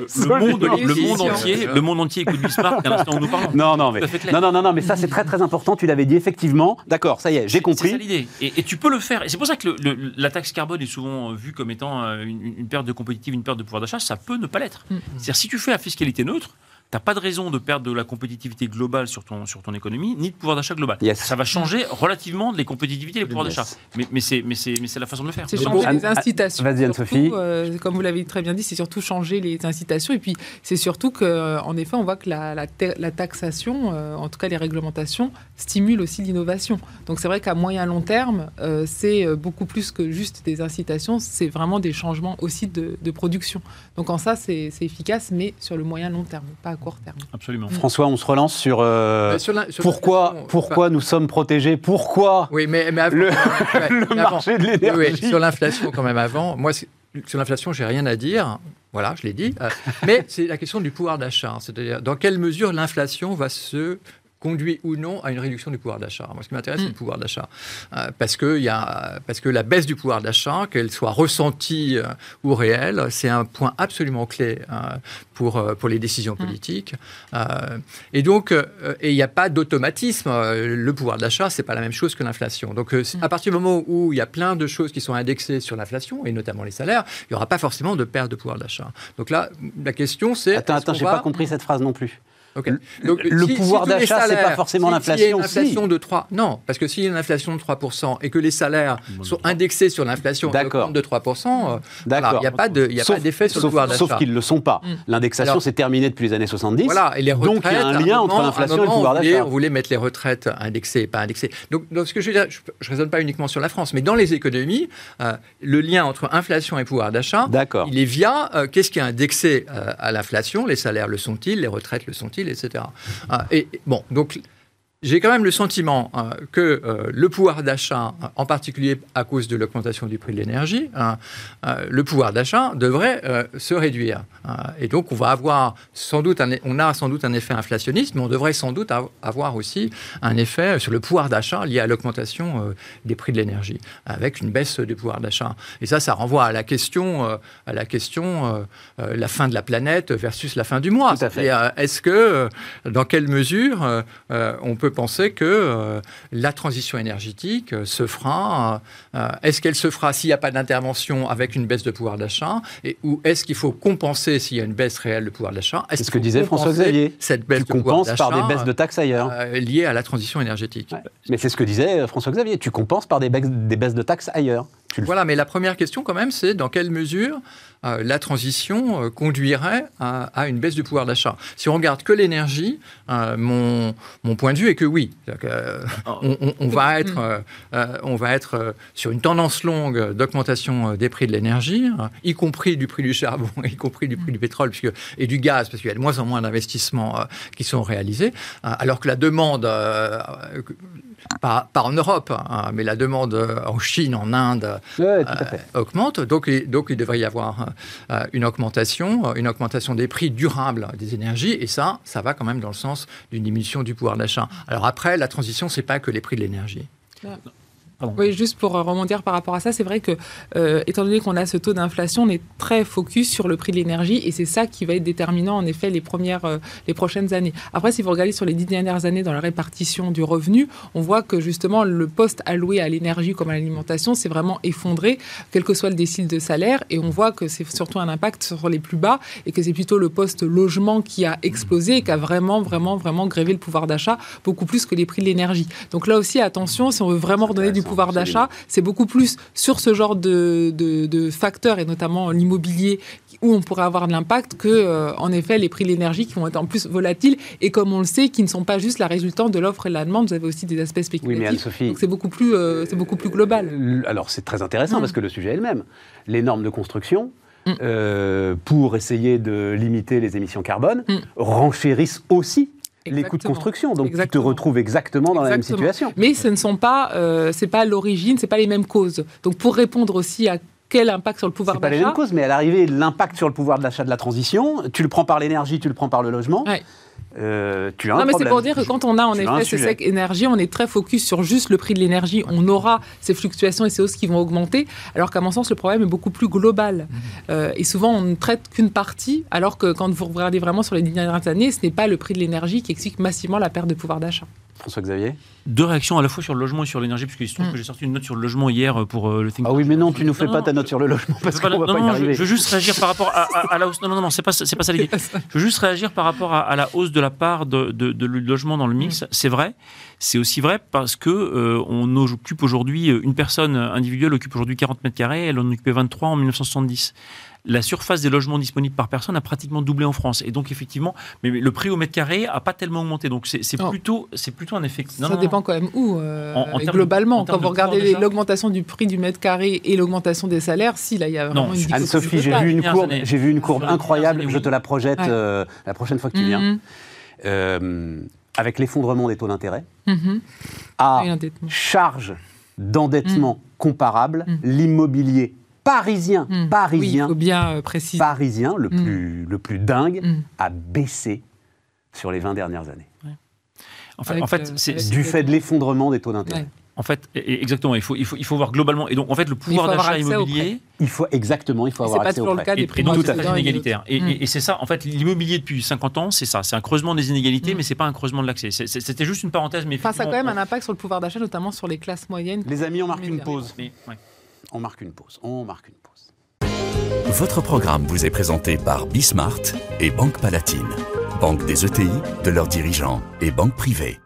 Le monde, le monde entier, le monde entier écoute Bismarck à l'instant où nous parlons. Non, non, mais, non, non, non, non, mais ça c'est très très important. Tu l'avais dit effectivement. D'accord, ça y est, j'ai C'est ça compris. l'idée. Et, et tu peux le faire. Et c'est pour ça que le- le- la taxe carbone est souvent euh, vue comme étant euh, une, une perte de compétitivité, une perte de pouvoir d'achat. Ça peut ne pas l'être. Mm. C'est-à-dire, si tu fais la fiscalité neutre, tu n'as pas de raison de perdre de la compétitivité globale sur ton, sur ton économie, ni de pouvoir d'achat global. Yes. Ça va changer relativement les compétitivités et les pouvoirs Yes. d'achat. Mais, mais c'est mais c'est- mais c'est la façon de le faire. C'est changer les incitations. vas-y, Anne-Sophie. euh, comme vous l'avez très bien dit, c'est surtout changer les incitations. Et puis, c'est surtout qu'en effet, on voit que la, la ta- la taxation, euh, en tout cas les réglementations, stimulent aussi l'innovation. Donc, c'est vrai qu'à moyen long terme, euh, c'est euh, beaucoup plus que juste des incitations, c'est vraiment des changements aussi de, de production. Donc, en ça, c'est c'est efficace, mais sur le moyen long terme, pas à court terme. Absolument. François, on se relance sur, euh, Mais sur la- sur pourquoi, pourquoi nous sommes protégés, pourquoi Oui, mais, mais avant- le, ouais, le mais avant- marché de Oui, oui, l'énergie. sur l'inflation, quand même, avant. Moi, sur l'inflation, j'ai rien à dire. Voilà, je l'ai dit. Euh, mais c'est la question du pouvoir d'achat. C'est-à-dire, dans quelle mesure l'inflation va se conduit ou non à une réduction du pouvoir d'achat. Moi, ce qui m'intéresse, c'est Mm. le pouvoir d'achat. Euh, parce, que il y a, parce que la baisse du pouvoir d'achat, qu'elle soit ressentie euh, ou réelle, c'est un point absolument clé euh, pour, pour les décisions politiques. Euh, et donc, euh, et il n'y a pas d'automatisme. Le pouvoir d'achat, c'est pas la même chose que l'inflation. Donc, euh, c'est- à partir du moment où il y a plein de choses qui sont indexées sur l'inflation, et notamment les salaires, il n'y aura pas forcément de perte de pouvoir d'achat. Donc là, la question, c'est... Attends, attends, j'ai va- pas compris cette phrase non plus. Ok. Donc, le pouvoir d'achat, c'est pas forcément l'inflation. Si une inflation de 3, non, parce que s'il y a une inflation de 3% et que les salaires sont indexés sur l'inflation de 3%, il n'y a pas d'effet sur le pouvoir d'achat. Sauf qu'ils ne le sont pas. Mm. L'indexation, s'est terminée depuis les années 70. Voilà, et les retraites, donc il y a un lien entre l'inflation et le pouvoir d'achat. On voulait mettre les retraites indexées, pas indexées. Donc, ce que je veux dire, je ne raisonne pas uniquement sur la France, mais dans les économies, euh, le lien entre inflation et pouvoir d'achat, il est via euh, qu'est-ce qui est indexé euh, à l'inflation, les salaires le sont-ils, les retraites le sont-ils, etc. et bon, donc j'ai quand même le sentiment euh, que euh, le pouvoir d'achat, en particulier à cause de l'augmentation du prix de l'énergie, hein, euh, le pouvoir d'achat devrait se réduire. et donc, on va avoir sans doute, un, on a sans doute un effet inflationniste, mais on devrait sans doute avoir aussi un effet sur le pouvoir d'achat lié à l'augmentation des prix de l'énergie, avec une baisse du pouvoir d'achat. Et ça, ça renvoie à la question, à la question, la fin de la planète versus la fin du mois. Est-ce que, dans quelle mesure on peut penser que euh, la transition énergétique euh, se fera. Euh, est-ce qu'elle se fera s'il n'y a pas d'intervention avec une baisse de pouvoir d'achat Ou est-ce qu'il faut compenser s'il y a une baisse réelle de pouvoir d'achat? C'est ce que disait François Xavier. Cette baisse tu compenses par des baisses de taxes ailleurs. liées à la transition énergétique. Mais c'est ce que disait François Xavier. Tu compenses par des des baisses de taxes ailleurs. Voilà, mais la première question quand même, c'est dans quelle mesure euh, la transition euh, conduirait à, une baisse du pouvoir d'achat. Si on regarde que l'énergie, euh, mon, mon, point de vue est que oui. On, va être, on va être sur une tendance longue d'augmentation des prix de l'énergie, y compris du prix du charbon, y compris du prix du pétrole puisque, et du gaz, parce qu'il y a de moins en moins d'investissements qui sont réalisés, alors que la demande pas, en Europe, hein, mais la demande en Chine, en Inde euh, augmente. Donc, donc il devrait y avoir euh, une augmentation, une augmentation des prix durables des énergies, et ça, ça va quand même dans le sens d'une diminution du pouvoir d'achat. Alors après, la transition, c'est pas que les prix de l'énergie. Oui, juste pour rebondir par rapport à ça, c'est vrai que, euh, étant donné qu'on a ce taux d'inflation, on est très focus sur le prix de l'énergie et c'est ça qui va être déterminant, en effet, les, premières, euh, les prochaines années. Après, si vous regardez sur les dix dernières années dans la répartition du revenu, on voit que justement, le poste alloué à l'énergie comme à l'alimentation s'est vraiment effondré, quel que soit le décile de salaire, et on voit que c'est surtout un impact sur les plus bas et que c'est plutôt le poste logement qui a explosé et qui a vraiment, vraiment, vraiment grévé le pouvoir d'achat beaucoup plus que les prix de l'énergie. Donc là aussi, attention, si on veut vraiment redonner du pouvoir d'achat, c'est beaucoup plus sur ce genre de, de, facteurs, et notamment l'immobilier, où on pourrait avoir de l'impact, que, euh, en effet, les prix de l'énergie qui vont être en plus volatiles, et comme on le sait, qui ne sont pas juste la résultante de l'offre et de la demande, vous avez aussi des aspects spéculatifs. Oui, Donc c'est beaucoup, plus, euh, c'est beaucoup plus global. Alors c'est très intéressant, mm. parce que le sujet est le même. Les normes de construction, euh, pour essayer de limiter les émissions carbone, mm. renchérissent aussi les coûts de construction. Donc tu te retrouves exactement dans la même situation. Mais ce ne sont pas, euh, c'est pas l'origine, c'est pas les mêmes causes. Donc pour répondre aussi à quel impact sur le pouvoir d'achat C'est pas les mêmes causes, mais à l'arrivée, l'impact sur le pouvoir d'achat de la transition, tu le prends par l'énergie, tu le prends par le logement. Euh, tu as non, mais c'est pour dire que quand on a en effet ce sec énergie, on est très focus sur juste le prix de l'énergie. On aura ces fluctuations et ces hausses qui vont augmenter, alors qu'à mon sens, le problème est beaucoup plus global. Mmh. Euh, et souvent, on ne traite qu'une partie, alors que quand vous regardez vraiment sur les dernières années, ce n'est pas le prix de l'énergie qui explique massivement la perte de pouvoir d'achat. François-Xavier Deux réactions à la fois sur le logement et sur l'énergie, puisqu'il se trouve mm. que j'ai sorti une note sur le logement hier euh, pour euh, le think Ah oui, mais non, tu nous fais pas ta note sur le logement parce qu'on va pas y arriver. Je, veux juste réagir par rapport à, la hausse. Non, non, non, c'est pas, c'est pas ça l'idée. Je veux juste réagir par rapport à, la hausse de la part de, de, logement dans le mix. Mm. C'est vrai. C'est aussi vrai parce que euh, on occupe aujourd'hui, une personne individuelle occupe aujourd'hui 40 mètres carrés, elle en occupait 23 en 1970 la surface des logements disponibles par personne a pratiquement doublé en France. Et donc, effectivement, mais le prix au mètre carré a pas tellement augmenté. Donc, c'est plutôt, plutôt un effet. ça dépend quand même où. Euh, globalement, quand vous regardez l'augmentation du prix du mètre carré et l'augmentation des salaires, si, là, il y a vraiment une Anne-Sophie, j'ai vu une courbe, j'ai vu une courbe incroyable. Je te la projette euh, la prochaine fois que tu viens. Mm-hmm. Euh, avec l'effondrement des taux d'intérêt, mm-hmm. à charge d'endettement mm. comparable, mm. l'immobilier parisien, hmm. parisien, bien euh, préciser. parisien, le, hmm. plus, le plus dingue, hmm. a baissé sur les 20 dernières années. En fait, en fait euh, c'est du fait de l'effondrement des taux d'intérêt. En fait, exactement. Il faut, il faut, il faut voir globalement. Et donc, en fait, le pouvoir d'achat immobilier. Il faut exactement, il faut avoir accès au prêt. Et, et donc, c'est inégalitaire. Et, et c'est ça, en fait, l'immobilier depuis 50 ans, c'est ça. C'est un creusement des inégalités, mais c'est pas un creusement de l'accès. C'était juste une parenthèse, mais. Enfin, ça a quand même un impact sur le pouvoir d'achat, notamment sur les classes moyennes. Les amis, on marque une pause. On marque une pause. On marque une pause. Votre programme vous est présenté par Bismart et Banque Palatine, banque des ETI, de leurs dirigeants et banque privée.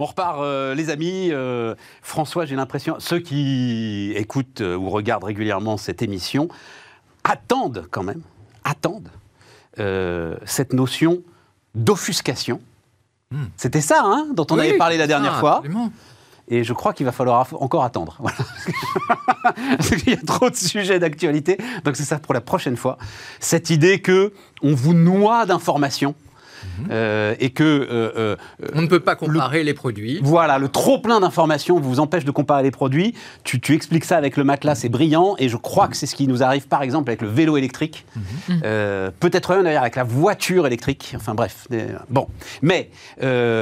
On repart, euh, les amis. Euh, François, j'ai l'impression, ceux qui écoutent euh, ou regardent régulièrement cette émission attendent quand même, attendent cette notion d'offuscation. Hmm. C'était ça, hein, dont on Oui, avait parlé la dernière fois. absolument. Et je crois qu'il va falloir encore attendre. Voilà. Parce qu'il y a trop de sujets d'actualité. Donc c'est ça pour la prochaine fois. Cette idée que on vous noie d'informations euh, et que euh, euh, On ne peut pas comparer les produits. voilà, le trop plein d'informations vous empêche de comparer les produits. Tu, tu expliques ça avec le matelas, c'est brillant. Et je crois que c'est ce qui nous arrive, par exemple, avec le vélo électrique. Euh, Peut-être même d'ailleurs avec la voiture électrique. Enfin bref. bon. Mais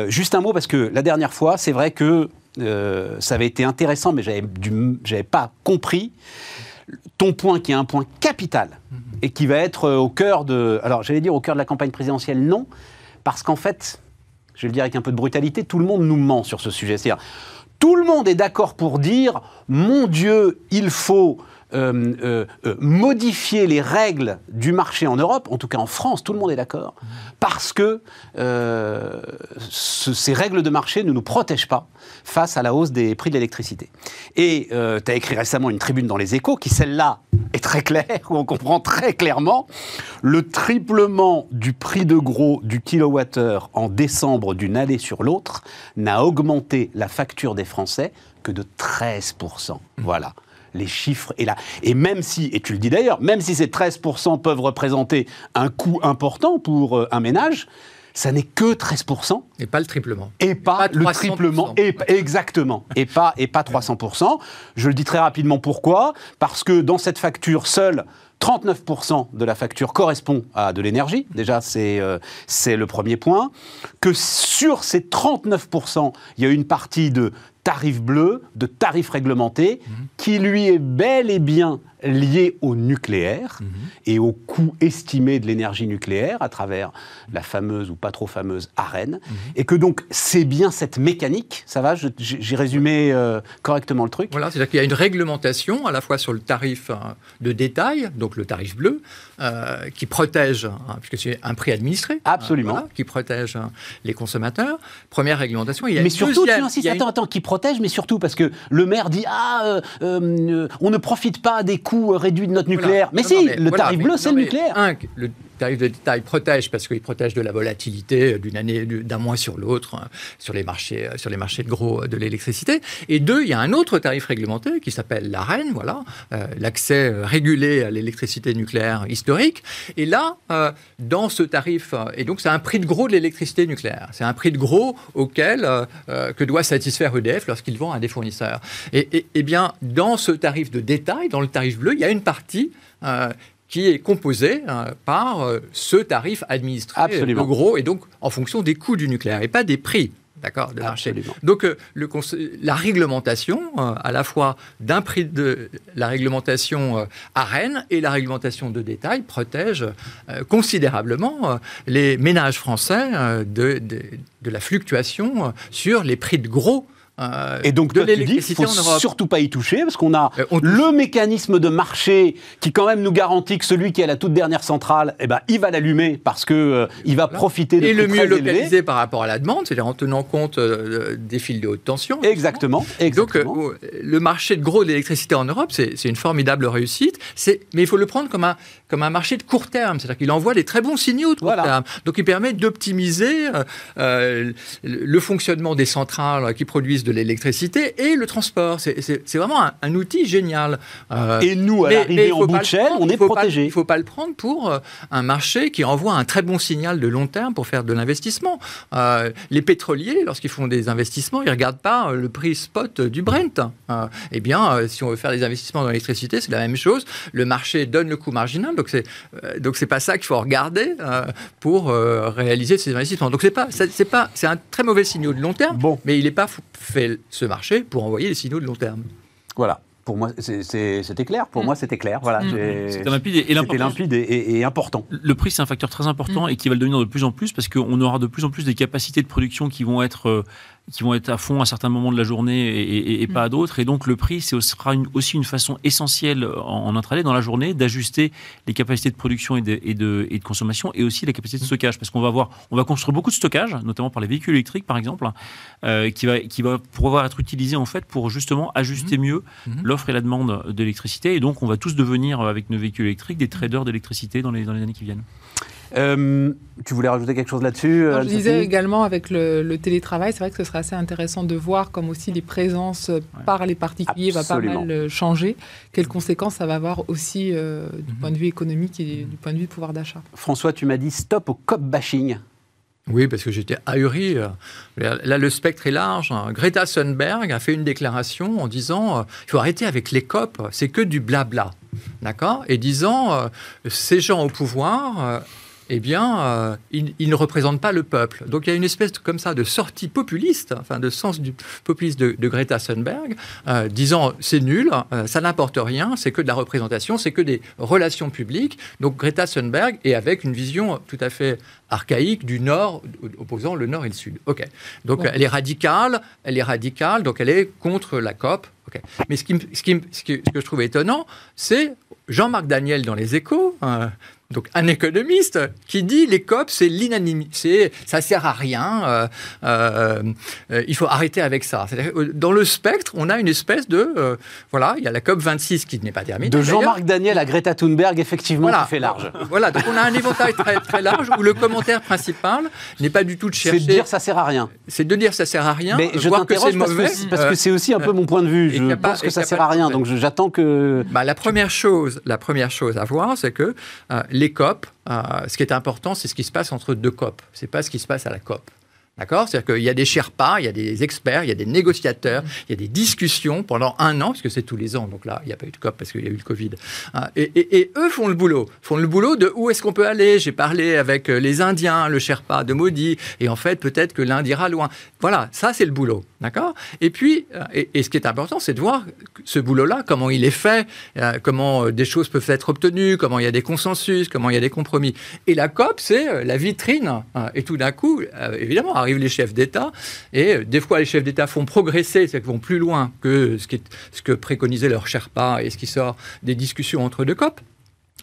juste un mot, parce que la dernière fois, c'est vrai que euh, ça avait été intéressant, mais j'avais pas compris ton point qui est un point capital et qui va être euh, au cœur de. Alors, j'allais dire au cœur de la campagne présidentielle, non, parce qu'en fait, je vais le dire avec un peu de brutalité, tout le monde nous ment sur ce sujet. C'est-à-dire, tout le monde est d'accord pour dire mon Dieu, il faut. Euh, euh, euh, modifier les règles du marché en Europe, en tout cas en France, tout le monde est d'accord, parce que ce- ces règles de marché ne nous protègent pas face à la hausse des prix de l'électricité. Et tu as écrit récemment une tribune dans les échos qui, celle-là, est très claire, où on comprend très clairement le triplement du prix de gros du kilowattheure en décembre d'une année sur l'autre n'a augmenté la facture des Français que de 13%. Voilà. Les chiffres et là. Et même si, et tu le dis d'ailleurs, même si ces 13% peuvent représenter un coût important pour euh, un ménage, ça n'est que 13% Et pas le triplement. et pas, pas le 300%. triplement et exactement et pas et pas 300 je le dis très rapidement pourquoi parce que dans cette facture seule 39% de la facture correspond à de l'énergie. Déjà, c'est euh, c'est le premier point. Que sur ces 39%, il y a une partie de tarif bleu, de tarif réglementé, qui lui est bel et bien lié au nucléaire et au coût estimé de l'énergie nucléaire à travers la fameuse ou pas trop fameuse AREN. Et que donc, c'est bien cette mécanique, ça va, j'ai résumé euh, correctement le truc Voilà, c'est-à-dire qu'il y a une réglementation à la fois sur le tarif euh, de détail, donc le tarif bleu, euh, qui protège, hein, puisque c'est un prix administré, Absolument. euh, voilà, qui protège hein, les consommateurs. Première réglementation. Il y a mais surtout, deuxième- tu insistes, une- attends, attends, qui protège, mais surtout parce que le maire dit Ah, on ne profite pas des coûts euh, réduits de notre Voilà. nucléaire. Mais Non, si, non, mais le voilà, tarif bleu, c'est le nucléaire. Un, le tarif de détail protège parce qu'il protège de la volatilité d'une année, du- d'un mois sur l'autre hein, sur les marchés, sur les marchés de gros de l'électricité. Et deux, il y a un autre tarif réglementé qui s'appelle l'AREN, voilà, euh, l'accès euh, régulé à l'électricité nucléaire historique. Et là, euh, dans ce tarif, euh, et donc c'est un prix de gros de l'électricité nucléaire. C'est un prix de gros auquel euh, euh, que doit satisfaire EDF lorsqu'il vend à des fournisseurs. Et, et- et bien, dans ce tarif de détail, dans le tarif bleu, il y a une partie euh, qui est composée euh, par euh, ce tarif administré Absolument. de gros, et donc en fonction des coûts du nucléaire, et pas des prix. D'accord, de marché. Absolument. Donc, euh, le la réglementation, euh, à la fois d'un prix de la réglementation euh, AREN et la réglementation de détail, protège euh, considérablement euh, les ménages français euh, de, de, de la fluctuation euh, sur les prix de gros. Euh, Et donc, de toi, tu dis, l'électricité faut surtout pas y toucher, parce qu'on a Euh, on le mécanisme de marché qui, quand même, nous garantit que celui qui a la toute dernière centrale, eh ben, il va l'allumer parce que euh, il va Voilà. profiter de et le mieux élevés. localisé par rapport à la demande, c'est-à-dire en tenant compte des fils de haute tension. Exactement. Donc, exactement. euh, le marché de gros de l'électricité en Europe, c'est une formidable réussite. Mais il faut le prendre comme un, comme un marché de court terme. C'est-à-dire qu'il envoie des très bons signaux de court Voilà. terme. Donc, il permet d'optimiser le fonctionnement des centrales qui produisent de l'électricité et le transport. C'est- vraiment un, un outil génial. Euh, Et nous, à l'arrivée en bout de chaîne, on est protégé. Il ne faut pas le prendre pour euh, un marché qui envoie un très bon signal de long terme pour faire de l'investissement. Euh, les pétroliers, lorsqu'ils font des investissements, ils ne regardent pas le prix spot du Brent. Euh, eh bien, si on veut faire des investissements dans l'électricité, c'est la même chose. Le marché donne le coût marginal, donc c'est donc c'est pas ça qu'il faut regarder pour réaliser ces investissements. Donc c'est pas c'est pas c'est un très mauvais signal de long terme, Bon. mais il n'est pas f- fait ce marché pour envoyer des signaux de long terme. Voilà. Pour moi, c'était clair. Pour Mm. moi, c'était clair. Voilà. Mm. j'ai- C'était limpide et, et limpide et, et- et important. Le prix, c'est un facteur très important Mm. et qui va le devenir de plus en plus parce qu'on aura de plus en plus des capacités de production qui vont être euh, qui vont être à fond à certains moments de la journée et, pas à d'autres. Et donc le prix, ce sera aussi une façon essentielle en, en intraday dans la journée d'ajuster les capacités de production et de, et, de, consommation et aussi la capacité de stockage. Parce qu'on va voir, on va construire beaucoup de stockage, notamment par les véhicules électriques par exemple, euh, qui, va, qui va pouvoir être utilisé en fait pour justement ajuster mieux l'offre et la demande d'électricité. Et donc on va tous devenir avec nos véhicules électriques des traders d'électricité dans les, dans les années qui viennent. Euh, tu voulais rajouter quelque chose là-dessus Je disais également avec le, télétravail, c'est vrai que ce serait assez intéressant de voir comme aussi les présences par les particuliers Absolument. va pas mal euh, changer. Quelles conséquences ça va avoir aussi euh, du point de vue économique et du point de vue de pouvoir d'achat? François, tu m'as dit stop au cop bashing. Oui, parce que j'étais ahuri. Là, le spectre est large. Greta Thunberg a fait une déclaration en disant il faut arrêter avec les COP, c'est que du blabla. D'accord? Et disant ces gens au pouvoir eh bien, euh, il, ne représente pas le peuple. Donc il y a une espèce de, comme ça de sortie populiste, enfin de sens du populiste de, Greta Thunberg, euh, disant c'est nul, euh, ça n'importe rien, c'est que de la représentation, c'est que des relations publiques. Donc Greta Thunberg est avec une vision tout à fait archaïque du Nord, opposant le Nord et le Sud. Ok. Donc elle est radicale, elle est radicale, donc elle est contre la COP. Ok. Mais ce, qui, ce, qui, ce, que, je trouve étonnant, c'est Jean-Marc Daniel dans Les Échos, donc un économiste qui dit les COP c'est l'inanimité, ça sert à rien, euh, euh, euh, il faut arrêter avec ça. Dans le spectre, on a une espèce de voilà, il y a la COP 26 qui n'est pas terminée. De Jean-Marc Daniel à Greta Thunberg, effectivement, voilà, fait large. Voilà, donc on a un éventail très, très large où le commentaire principal n'est pas du tout de chercher. C'est de dire ça sert à rien. C'est de dire ça sert à rien. Mais je voir que c'est mauvais parce que c'est aussi un peu mon point de vue. Je pense que ça sert à rien, donc j'attends que. Bah, la première chose, la première chose à voir, c'est que les COP, euh, ce qui est important, c'est ce qui se passe entre deux COP. Ce n'est pas ce qui se passe à la COP. D'accord? C'est-à-dire qu'il y a des Sherpas, il y a des experts, il y a des négociateurs, il y a des discussions pendant un an, parce que c'est tous les ans, donc là, il n'y a pas eu de COP parce qu'il y a eu le Covid. Hein, et, eux font le boulot. Font le boulot de où est-ce qu'on peut aller? J'ai parlé avec euh, les Indiens, le Sherpa de Modi, et en fait, peut-être que l'Inde ira loin. Voilà, ça, c'est le boulot. D'accord? Et puis, euh, et, ce qui est important, c'est de voir ce boulot-là, comment il est fait, euh, comment des choses peuvent être obtenues, comment il y a des consensus, comment il y a des compromis. Et la COP, c'est la vitrine. Hein, et tout d'un coup, évidemment, arrivent les chefs d'État, et euh, des fois les chefs d'État font progresser, c'est-à-dire qu'ils vont plus loin que ce, qui ce que préconisait leur Sherpa et ce qui sort des discussions entre deux COP.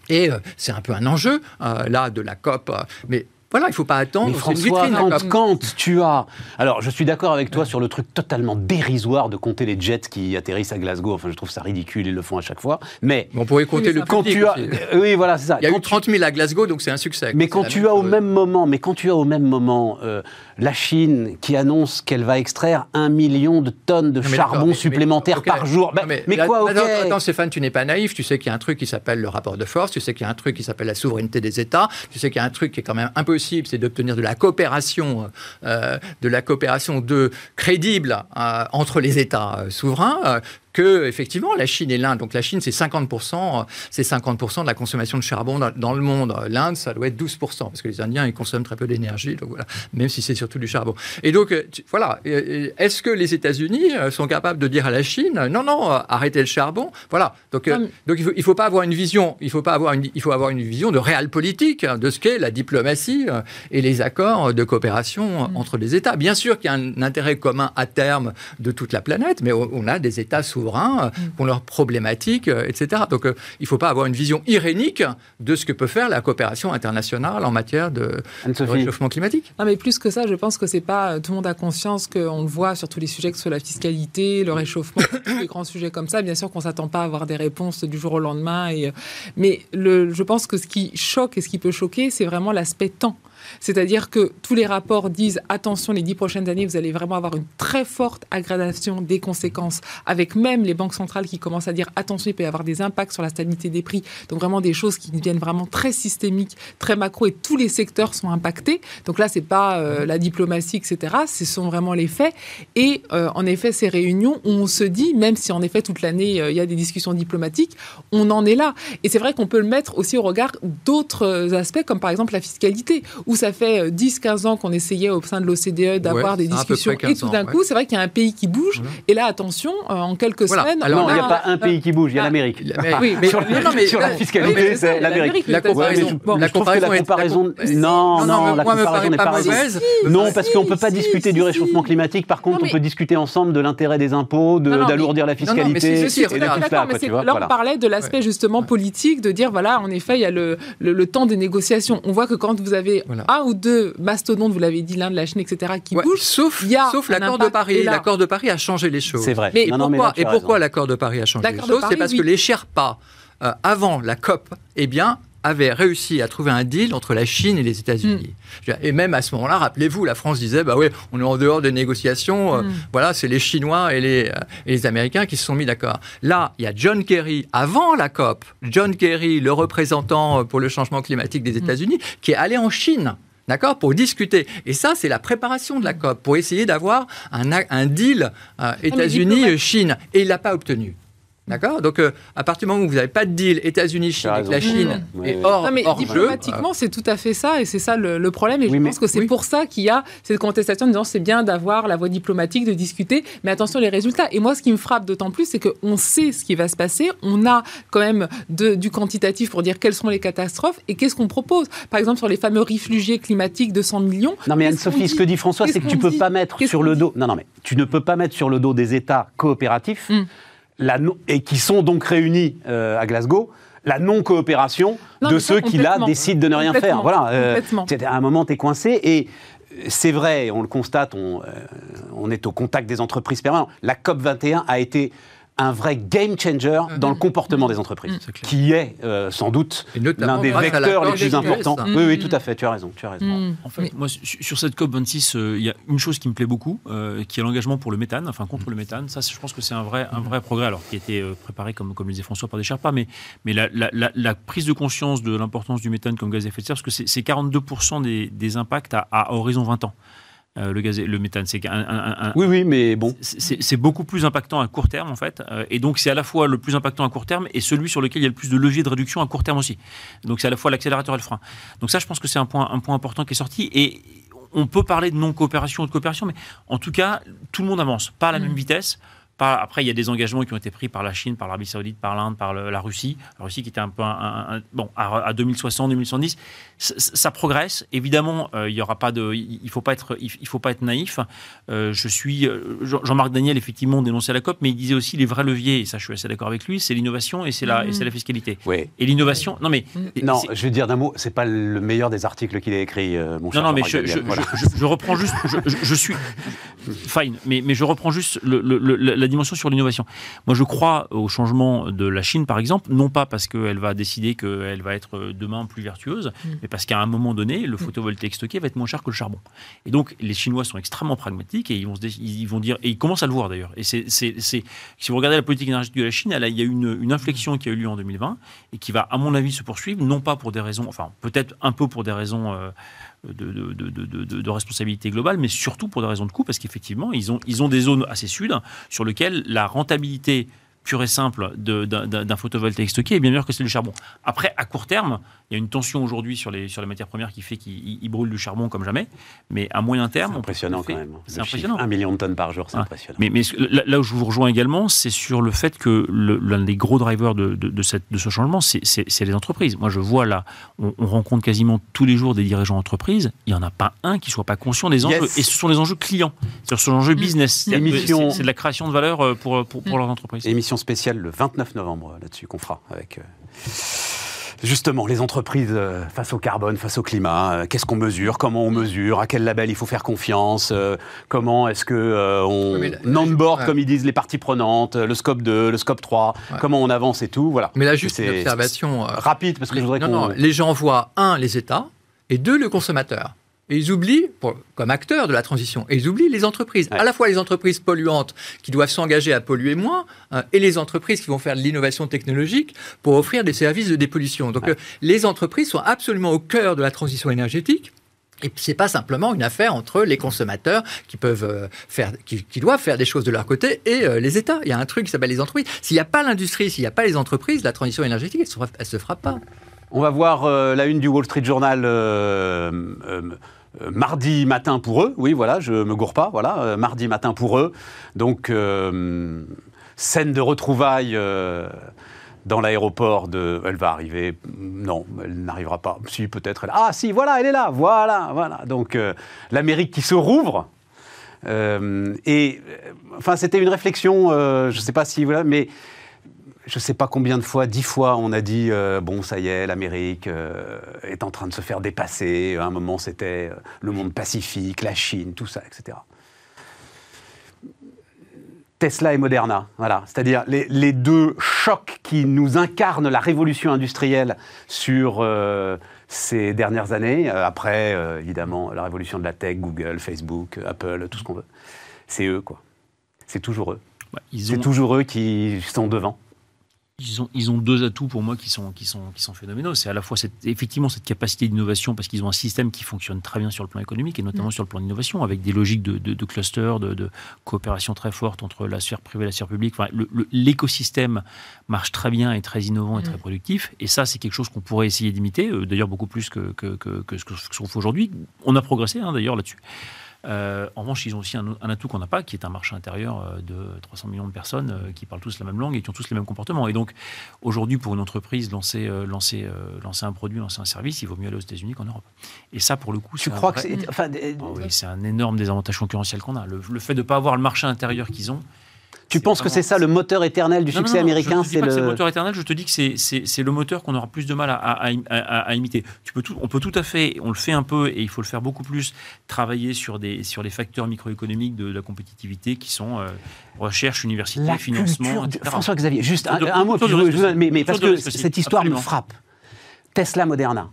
Et euh, c'est un peu un enjeu, euh, là, de la COP. mais voilà, il ne faut pas attendre. Mais François, quand, quand, tu as... Alors, je suis d'accord avec toi sur le truc totalement dérisoire de compter les jets qui atterrissent à Glasgow. Enfin, je trouve ça ridicule, ils le font à chaque fois. Mais... On pourrait compter le quand tu as... Oui, voilà, c'est ça. Il y a eu 30 000 à Glasgow, donc c'est un succès. Mais quand tu as au même moment, mais quand tu as au même moment euh, la Chine qui annonce qu'elle va extraire un million de tonnes de charbon supplémentaire par jour. mais, quoi, attends, attends, Stéphane, tu n'es pas naïf. Tu sais qu'il y a un truc qui s'appelle le rapport de force. Tu sais qu'il y a un truc qui s'appelle la souveraineté des États. Tu sais qu'il y a un truc qui est quand même c'est d'obtenir de la coopération, euh, de la coopération de crédible euh, entre les États euh, souverains que effectivement la Chine et l'Inde, donc la Chine c'est 50%, c'est 50% de la consommation de charbon dans, le monde. L'Inde ça doit être 12% parce que les Indiens ils consomment très peu d'énergie, donc voilà, même si c'est surtout du charbon. Et donc voilà, est-ce que les États-Unis sont capables de dire à la Chine non non arrêtez le charbon, voilà. Donc donc il faut, il faut pas avoir une vision, il faut pas avoir une, il faut avoir une vision de réel politique hein, de ce qu'est la diplomatie et les accords de coopération mm. entre les États. Bien sûr qu'il y a un intérêt commun à terme de toute la planète, mais on a des États souverains mm. qui ont leurs problématiques, euh, etc. Donc euh, il ne faut pas avoir une vision irénique de ce que peut faire la coopération internationale en matière de, réchauffement climatique. Non, mais plus que ça, je pense que c'est pas tout le monde a conscience qu'on le voit sur tous les sujets que ce soit la fiscalité, le réchauffement, tous les grands sujets comme ça. Bien sûr qu'on s'attend pas à avoir des réponses du jour au lendemain. Et, euh, mais le, je pense que ce qui choque et ce qui peut choquer, c'est vraiment l'aspect temps. C'est-à-dire que tous les rapports disent attention, les dix prochaines années, vous allez vraiment avoir une très forte aggravation des conséquences, avec même les banques centrales qui commencent à dire attention, il peut y avoir des impacts sur la stabilité des prix. Donc vraiment des choses qui deviennent vraiment très systémiques, très macro, et tous les secteurs sont impactés. Donc là, c'est pas euh, la diplomatie, etc. Ce sont vraiment les faits. Et euh, en effet, ces réunions où on se dit, même si en effet toute l'année euh, il y a des discussions diplomatiques, on en est là. Et c'est vrai qu'on peut le mettre aussi au regard d'autres aspects, comme par exemple la fiscalité, où où ça fait 10-15 ans qu'on essayait au sein de l'OCDE d'avoir Ouais, des discussions, et tout 15 d'un coup, c'est vrai qu'il y a un pays qui bouge, Voilà. et là, attention, euh, en quelques Voilà. semaines... Alors, il n'y a a- pas un pays qui bouge, il y a Ah. l'Amérique. Oui, mais sur non, non, mais sur la fiscalité, oui, c'est l'Amérique. La comparaison. Bon, la la est- la Non, Non, la comparaison n'est pas mauvaise. Non, parce qu'on ne peut pas discuter du réchauffement climatique. Par contre, on peut discuter ensemble de l'intérêt des impôts, d'alourdir la fiscalité là, on parlait de l'aspect justement politique, de dire, voilà, en effet, il y a le, temps des négociations. On voit que quand vous avez. Un ou deux mastodontes, vous l'avez dit, l'Inde, la Chine, etc., qui Ouais, bougent, sauf il y a sauf l'accord de. Paris. L'accord de Paris a changé les choses. C'est vrai. Mais non, pourquoi, là, et pourquoi l'accord de Paris a changé les de choses? C'est parce oui. que les Sherpas, euh, avant la COP, eh bien, avaient réussi à trouver un deal entre la Chine et les États-Unis. Dire, Et même à ce moment-là, rappelez-vous, la France disait, bah oui, on est en dehors des négociations. euh, Mm. Voilà, c'est les Chinois et les, euh, et les Américains qui se sont mis d'accord. Là, il y a John Kerry, avant la COP, John Kerry, le représentant euh, pour le changement climatique des États-Unis, qui est allé en Chine. D'accord Pour discuter. Et ça, c'est la préparation de la COP, pour essayer d'avoir un, un deal euh, États-Unis-Chine. Et il l'a pas obtenu. D'accord? Donc, euh, à partir du moment où vous n'avez pas de deal États-Unis-Chine Tu as et que la. Chine Mmh. est Oui, hors, Non, mais hors jeu, diplomatiquement, c'est tout à fait ça, et c'est ça le, le problème. Et Oui, je mais- pense que c'est oui. pour ça qu'il y a cette contestation en disant c'est bien d'avoir la voie diplomatique, de discuter, mais attention les résultats. Et moi, ce qui me frappe d'autant plus, c'est qu'on sait ce qui va se passer. On a quand même de- du quantitatif pour dire quelles sont les catastrophes et qu'est-ce qu'on propose. Par exemple, sur les fameux réfugiés climatiques de 100 millions. Non mais Anne-Sophie, ce que dit François, Qu'est-ce c'est que tu qu'on peux dit pas mettre sur le dos. Non, non, mais tu ne peux pas mettre sur le dos des États coopératifs Mm. La non- et qui sont donc réunis euh, à Glasgow la non-coopération Non, de ça, ceux qui là décident de ne rien faire. Voilà. euh, à un moment, tu es coincé et c'est vrai, on le constate, on, euh, on est au contact des entreprises permanents. La COP 21 a été un vrai game changer dans le comportement des entreprises, clair. qui est euh, sans doute l'un des vecteurs les plus US. importants. Mm. Oui, oui, tout à fait, tu as raison. Tu as raison. En fait, moi, su- sur cette COP26, euh, il y a une chose qui me plaît beaucoup, euh, qui est l'engagement pour le méthane, enfin contre le méthane. Ça, je pense que c'est un vrai, un vrai progrès, alors qui a été euh, préparé, comme, comme le disait François, par des Sherpas, mais, mais la, la- la- la prise de conscience de l'importance du méthane comme gaz à effet de serre, parce que c'est c'est 42% des, des impacts à, à horizon 20 ans. Euh, le, gaz, et- le méthane, c'est un, un- un- un- Oui, oui, mais bon. c'est c'est beaucoup plus impactant à court terme en fait, Euh, et donc c'est à la fois le plus impactant à court terme et celui sur lequel il y a le plus de levier de réduction à court terme aussi. Donc c'est à la fois l'accélérateur et le frein. Donc ça, je pense que c'est un point, un point important qui est sorti et on peut parler de non coopération ou de coopération, mais en tout cas tout le monde avance, pas à la Mm. même vitesse. Pas, après, il y a des engagements qui ont été pris par la Chine, par l'Arabie Saoudite, par l'Inde, par le- la Russie. La Russie qui était un peu un, un- un- bon à, à 2060, 2110. Ça, progresse. Évidemment, euh, il y aura pas de, il faut pas être, il faut pas être naïf. Euh, je suis euh, Jean- Jean-Marc Daniel effectivement dénonçait la COP, mais il disait aussi les vrais leviers. Et ça, je suis assez d'accord avec lui. C'est l'innovation et c'est la, et c'est la fiscalité. Oui. Et l'innovation, non mais Non, c'est- je veux dire d'un mot, c'est pas le meilleur des articles qu'il a écrit, euh, mon cher non, non, mais je, je- Daniel, voilà. je- je- je reprends juste. Je, je- je suis. Fine, mais, mais je reprends juste le- le- le- la dimension sur l'innovation. Moi, je crois au changement de la Chine, par exemple, non pas parce qu'elle va décider qu'elle va être euh, demain plus vertueuse, Mm. mais parce qu'à un moment donné, le photovoltaïque stocké va être moins cher que le charbon. Et donc, les Chinois sont extrêmement pragmatiques et ils vont, se dé- ils vont dire, et ils commencent à le voir d'ailleurs. Et c'est- si vous regardez la politique énergétique de la Chine, elle a- il y a eu une, une inflexion qui a eu lieu en 2020 et qui va, à mon avis, se poursuivre, non pas pour des raisons, enfin, peut-être un peu pour des raisons. euh, de, responsabilité globale, mais surtout pour des raisons de coût, parce qu'effectivement, ils ont, ils ont des zones assez sud sur lesquelles la rentabilité pure et simple d'un photovoltaïque stocké est bien meilleure que celle du charbon. Après, à court terme, il y a une tension aujourd'hui sur les, sur les matières premières qui fait qu'ils ils brûlent du charbon comme jamais, mais à moyen terme... C'est on peut impressionnant quand même. C'est Le impressionnant. Un million de tonnes par jour, c'est Ah. impressionnant. Mais, là, là où je vous rejoins également, c'est sur le fait que l'un des gros drivers de, de- de cette- de ce changement, c'est- c'est c'est les entreprises. Moi, je vois là, on, on rencontre quasiment tous les jours des dirigeants d'entreprises. Il n'y en a pas un qui soit pas conscient des enjeux. Yes. Et ce sont les enjeux clients. Ce sont les enjeux business. Que Émission- C'est c'est de la création de valeur euh, pour, pour, pour leurs entreprises. Émission spéciale le 29 novembre euh, là-dessus qu'on fera avec. euh, Justement, les entreprises euh, face au carbone, face au climat, qu'est-ce qu'on mesure, comment on mesure, à quel label il faut faire confiance, comment est-ce que euh, on Oui, mais la- on-board, ouais. comme ils disent les parties prenantes, le scope 2, le scope 3, Ouais. comment on avance et tout, voilà. Mais là, juste une observation. Rapide, parce que je voudrais non, non, les gens voient, un, les États, et deux, le consommateur. Et ils oublient, pour- comme acteurs de la transition, et ils oublient les entreprises. Ouais. À la fois les entreprises polluantes qui doivent s'engager à polluer moins, euh, et les entreprises qui vont faire de l'innovation technologique pour offrir des services de dépollution. Donc Ouais. euh, les entreprises sont absolument au cœur de la transition énergétique. Et c'est pas simplement une affaire entre les consommateurs qui peuvent euh, faire, qui, qui doivent faire des choses de leur côté et euh, les États. Il y a un truc qui s'appelle les entreprises. S'il n'y a pas l'industrie, s'il n'y a pas les entreprises, la transition énergétique, elle se elle se fera pas. On va voir euh, la une du Wall Street Journal euh, euh, euh, mardi matin pour eux. Oui, voilà, je me gourre pas. Voilà, euh, mardi matin pour eux. Donc, euh, scène de retrouvailles euh, dans l'aéroport de. Elle va arriver. Non, elle n'arrivera pas. Si, peut-être. elle- Ah, si, voilà, elle est là. Voilà, voilà. Donc, euh, l'Amérique qui se rouvre. Euh, et, euh, enfin, c'était une réflexion, euh, je ne sais pas si voilà, mais je ne sais pas combien de fois, dix fois, on a dit euh, bon, ça y est, l'Amérique euh, est en train de se faire dépasser. À un moment, c'était euh, le monde pacifique, la Chine, tout ça, etc. Tesla et Moderna, voilà, c'est-à-dire les, les deux chocs qui nous incarnent la révolution industrielle sur euh, ces dernières années, après évidemment la révolution de la tech, Google, Facebook, Apple, tout ce qu'on veut, c'est eux quoi. C'est toujours eux. Ouais, C'est toujours eux qui sont devant. Ils, ont, ils ont deux atouts pour moi qui sont, qui sont, qui sont phénoménaux. C'est à la fois cette, effectivement cette capacité d'innovation parce qu'ils ont un système qui fonctionne très bien sur le plan économique et notamment sur le plan d'innovation avec des logiques de, de, de cluster, de, de coopération très forte entre la sphère privée et la sphère publique. Enfin, L'écosystème marche très bien et très innovant et très productif. Et ça, c'est quelque chose qu'on pourrait essayer d'imiter, euh, d'ailleurs beaucoup plus que, que, que, que- ce qu'on fait aujourd'hui. On a progressé hein, d'ailleurs là-dessus. Euh, en revanche, ils ont aussi un, un atout qu'on n'a pas, qui est un marché intérieur euh, de 300 millions de personnes euh, qui parlent tous la même langue et qui ont tous les mêmes comportements. Et donc, aujourd'hui, pour une entreprise, lancer, lancer, lancer un produit, lancer un service, il vaut mieux aller aux États-Unis qu'en Europe. Et ça, pour le coup, Tu c'est un crois que vrai- c'est. Enfin, Ah oui, c'est un énorme désavantage concurrentiel qu'on a. Le, le fait de ne pas avoir le marché intérieur qu'ils ont. Tu penses que c'est ça le moteur éternel du Non, succès non, américain c'est le le. moteur éternel, je te dis que c'est- le moteur qu'on aura plus de mal à, à- à- à- à imiter. Tu peux tout, on peut tout à fait, on le fait un peu et il faut le faire beaucoup plus, travailler sur, des, sur les facteurs microéconomiques de, la compétitivité qui sont euh, recherche, université, La financement, culture du- etc. François Xavier, juste un, mot, je- je- mais, mais parce que cette histoire Absolument. me frappe. Tesla Moderna.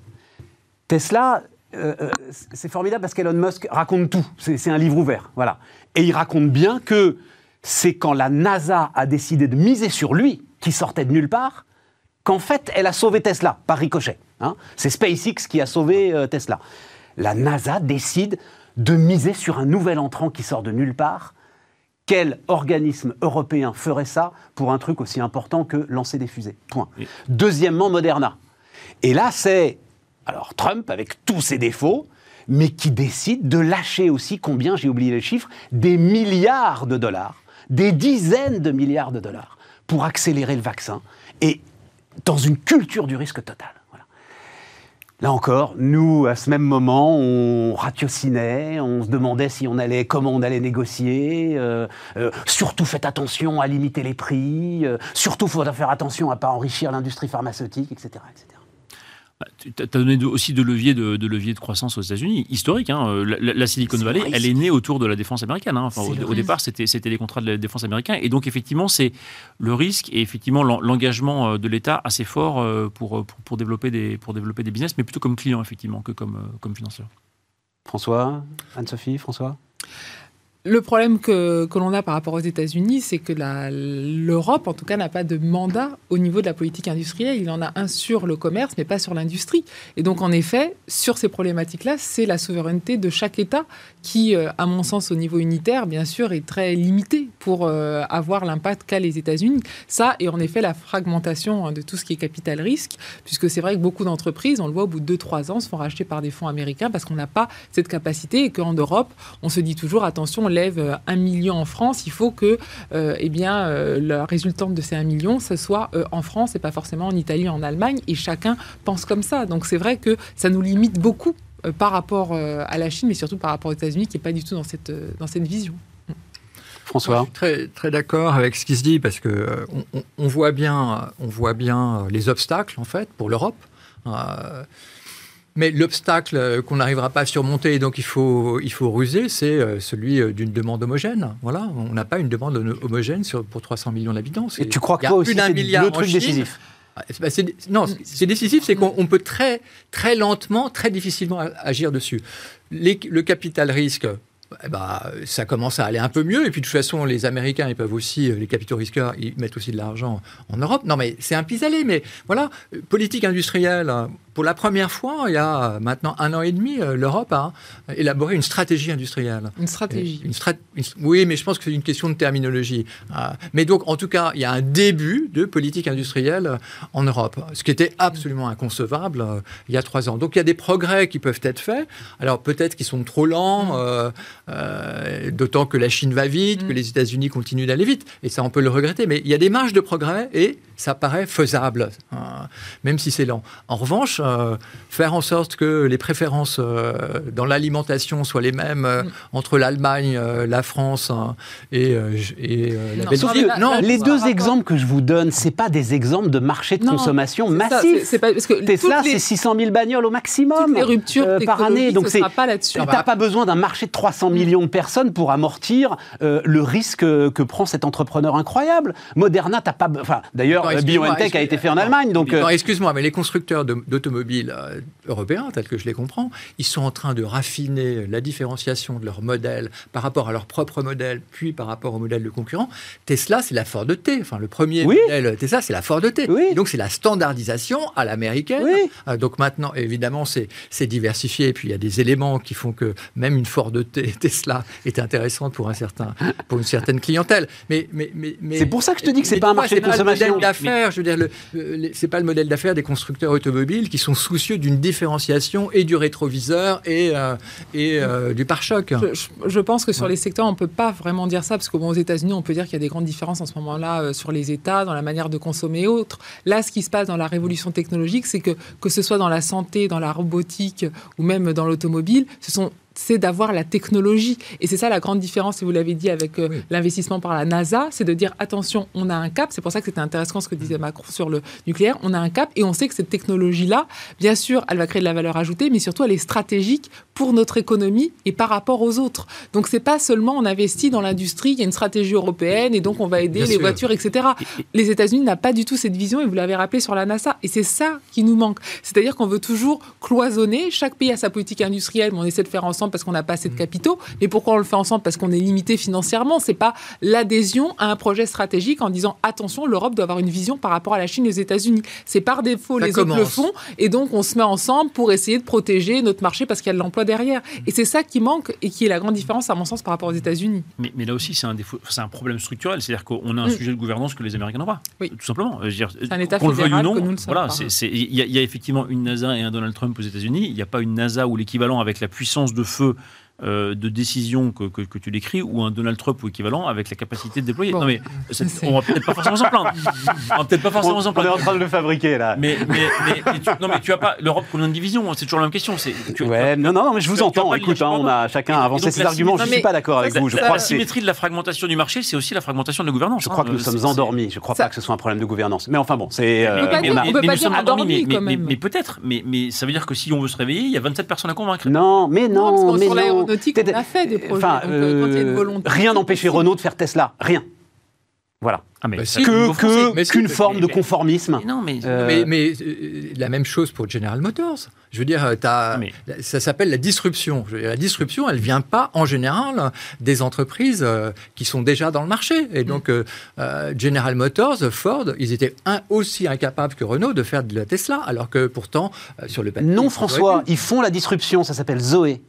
Tesla, euh, euh, c'est formidable parce qu'Elon Musk raconte tout. C'est c'est un livre ouvert, voilà. Et il raconte bien que c'est quand la NASA a décidé de miser sur lui, qui sortait de nulle part, qu'en fait, elle a sauvé Tesla par ricochet. hein. C'est SpaceX qui a sauvé euh, Tesla. La NASA décide de miser sur un nouvel entrant qui sort de nulle part. Quel organisme européen ferait ça pour un truc aussi important que lancer des fusées? Point. Deuxièmement, Moderna. Et là, c'est alors Trump avec tous ses défauts, mais qui décide de lâcher aussi combien, j'ai oublié les chiffres, des milliards de dollars, des dizaines de milliards de dollars pour accélérer le vaccin et dans une culture du risque total. Là encore, nous, à ce même moment, on ratiocinait, on se demandait si on allait, comment on allait négocier. euh, euh, surtout, faites attention à limiter les prix. euh, surtout, il faudra faire attention à ne pas enrichir l'industrie pharmaceutique, etc. Tu as donné aussi de leviers de, de leviers de croissance aux États-Unis, historique. hein. Euh, La, Silicon Valley, le elle est née autour de la défense américaine. hein. Enfin, au, départ, c'était c'était les contrats de la défense américaine. Et donc, effectivement, c'est le risque et effectivement l'en- l'engagement euh, de l'État assez fort euh, pour, pour, pour développer des, pour développer des business, mais plutôt comme client, effectivement, que comme, comme financeur. François, Anne-Sophie, François? Le problème que, que l'on a par rapport aux États-Unis, c'est que l'Europe, en tout cas, n'a pas de mandat au niveau de la politique industrielle. Il en a un sur le commerce, mais pas sur l'industrie. Et donc, en effet, sur ces problématiques-là, c'est la souveraineté de chaque État qui, euh, à mon sens, au niveau unitaire, bien sûr, est très limitée pour euh, avoir l'impact qu'a les États-Unis. Ça, et en effet, la fragmentation hein, de tout ce qui est capital risque, puisque c'est vrai que beaucoup d'entreprises, on le voit au bout de 2-3 ans, se font racheter par des fonds américains parce qu'on n'a pas cette capacité et qu'en Europe, on se dit toujours, attention, on lève euh, un million en France, il faut que euh, eh bien, euh, la résultante de ces 1 million, ce soit euh, en France et pas forcément en Italie, en Allemagne, et chacun pense comme ça. Donc c'est vrai que ça nous limite beaucoup euh, par rapport euh, à la Chine, mais surtout par rapport aux États-Unis, qui n'est pas du tout dans cette, euh, dans cette vision. François Je suis très, très d'accord avec ce qui se dit parce que euh, on, voit bien, on voit bien les obstacles en fait pour l'Europe. Euh, mais l'obstacle euh, qu'on n'arrivera pas à surmonter, et donc il faut, il faut ruser, c'est euh, celui euh, d'une demande homogène. Voilà, on n'a pas une demande homo- homogène sur, pour 300 millions d'habitants. Et tu crois que toi aussi, plus d'un c'est milliard le truc Chine. décisif Ah, non, c'est- décisif, c'est qu'on on peut très, très lentement, très difficilement agir dessus. Les- le capital risque, eh ben, ça commence à aller un peu mieux. Et puis de toute façon, les Américains, ils peuvent aussi, les capitaux risqueurs, ils mettent aussi de l'argent en Europe. Non, mais c'est un pis-aller. Mais voilà, politique industrielle, pour la première fois, il y a maintenant un an et demi, euh, l'Europe a élaboré une stratégie industrielle. Une stratégie. Une oui, mais je pense que c'est une question de terminologie. Euh, mais donc, en tout cas, il y a un début de politique industrielle en Europe, ce qui était absolument inconcevable euh, il y a trois ans. Donc, il y a des progrès qui peuvent être faits. Alors, peut-être qu'ils sont trop lents, mm. d'autant que la Chine va vite, que mm. les États-Unis continuent d'aller vite. Et ça, on peut le regretter. Mais il y a des marges de progrès et ça paraît faisable, même si c'est lent. En revanche, euh, faire en sorte que les préférences euh, dans l'alimentation soient les mêmes euh, mm. entre l'Allemagne, la France hein, et, la Belgique. Non, les deux exemples que je vous donne, c'est pas des exemples de marché de consommation massif. C'est parce que Tesla, c'est 600 000 bagnoles au maximum les ruptures par année. Donc c'est pas là-dessus. T'as pas besoin d'un marché de 300 mm. millions de personnes pour amortir le risque que prend cet entrepreneur incroyable. Moderna, t'as pas. Enfin, d'ailleurs, BioNTech a été fait en Allemagne. Donc, excuse-moi, mais les constructeurs d'automobiles automobiles euh, européens, tel que je les comprends, ils sont en train de raffiner la différenciation de leur modèle par rapport à leur propre modèle, puis par rapport au modèle de concurrent. Tesla, c'est la Ford T. Enfin, le premier modèle Tesla, c'est la Ford T. donc, c'est la standardisation à l'américaine. Euh, donc, maintenant, évidemment, c'est diversifié. Et puis, il y a des éléments qui font que même une Ford T, Tesla est intéressante pour, un certain, pour une certaine clientèle. Mais, mais, mais, c'est pour ça que je te dis que c'est pas un marché de consommation. d'affaires. Je veux dire, c'est pas le modèle d'affaires des constructeurs automobiles qui sont soucieux d'une différenciation et du rétroviseur et, euh, et euh, du pare-choc. Je, pense que sur les secteurs, on ne peut pas vraiment dire ça, parce qu'aux États-Unis, on peut dire qu'il y a des grandes différences en ce moment-là euh, sur les États, dans la manière de consommer et autres. Là, ce qui se passe dans la révolution technologique, c'est que, que ce soit dans la santé, dans la robotique ou même dans l'automobile, ce sont c'est d'avoir la technologie. Et c'est ça la grande différence, et vous l'avez dit avec euh, l'investissement par la NASA, c'est de dire attention, on a un cap. C'est pour ça que c'était intéressant ce que disait Macron sur le nucléaire. On a un cap et on sait que cette technologie-là, bien sûr, elle va créer de la valeur ajoutée, mais surtout elle est stratégique pour notre économie et par rapport aux autres. Donc c'est pas seulement on investit dans l'industrie, il y a une stratégie européenne et donc on va aider les voitures, etc. Les États-Unis n'ont pas du tout cette vision et vous l'avez rappelé sur la NASA. Et c'est ça qui nous manque. C'est-à-dire qu'on veut toujours cloisonner. Chaque pays a sa politique industrielle, mais on essaie de faire ensemble parce qu'on n'a pas assez de mm. capitaux. Mais pourquoi on le fait ensemble? Parce qu'on est limité financièrement. C'est pas l'adhésion à un projet stratégique en disant attention, l'Europe doit avoir une vision par rapport à la Chine et aux États-Unis. C'est par défaut les autres le font et donc on se met ensemble pour essayer de protéger notre marché parce qu'il y a de l'emploi derrière. Et c'est ça qui manque et qui est la grande différence, à mon sens, par rapport aux États-Unis. Mais, là aussi, c'est un, défaut, c'est un problème structurel. C'est-à-dire qu'on a un mm. sujet de gouvernance que les Américains n'ont pas. Oui. Tout simplement. C'est un État fédéral ou non, voilà, il y, a effectivement une NASA et un Donald Trump aux États-Unis. Il n'y a pas une NASA ou l'équivalent avec la puissance de 是 euh, de décision que, que, tu décris ou un Donald Trump ou équivalent avec la capacité de déployer. Non mais on va peut-être pas forcément s'en plaindre. On va peut-être pas forcément s'en plaindre. On est en train de le fabriquer là. Mais, mais, mais, tu, non mais tu as pas l'Europe combien de divisions C'est toujours la même question. C'est ouais, non non mais je vous entends. Écoute, hein, on a chacun avancé ses arguments. Je suis pas d'accord avec vous. Je crois la symétrie de la fragmentation du marché, c'est aussi la fragmentation de la gouvernance. Je crois que nous sommes endormis. Je crois pas que ce soit un problème de gouvernance. Mais enfin bon, c'est. On peut pas dire endormis Mais peut-être. Mais ça veut dire que si on veut se réveiller, il y a 27 personnes à convaitre. Non, mais non, mais non. Sur l'aéronautique, on a fait Enfin, euh, rien n'empêchait Renault de faire Tesla. Rien. Voilà. Ah, mais bah, que, qu'une forme de conformisme. Mais, non, mais, euh, mais, euh, la même chose pour General Motors. Je veux dire, as, ça s'appelle la disruption. la disruption, elle vient pas en général des entreprises qui sont déjà dans le marché. Et donc, General Motors, Ford, ils étaient aussi incapables que Renault de faire de la Tesla, alors que pourtant, sur le papier... Non, François, ils font la disruption, ça s'appelle Zoé.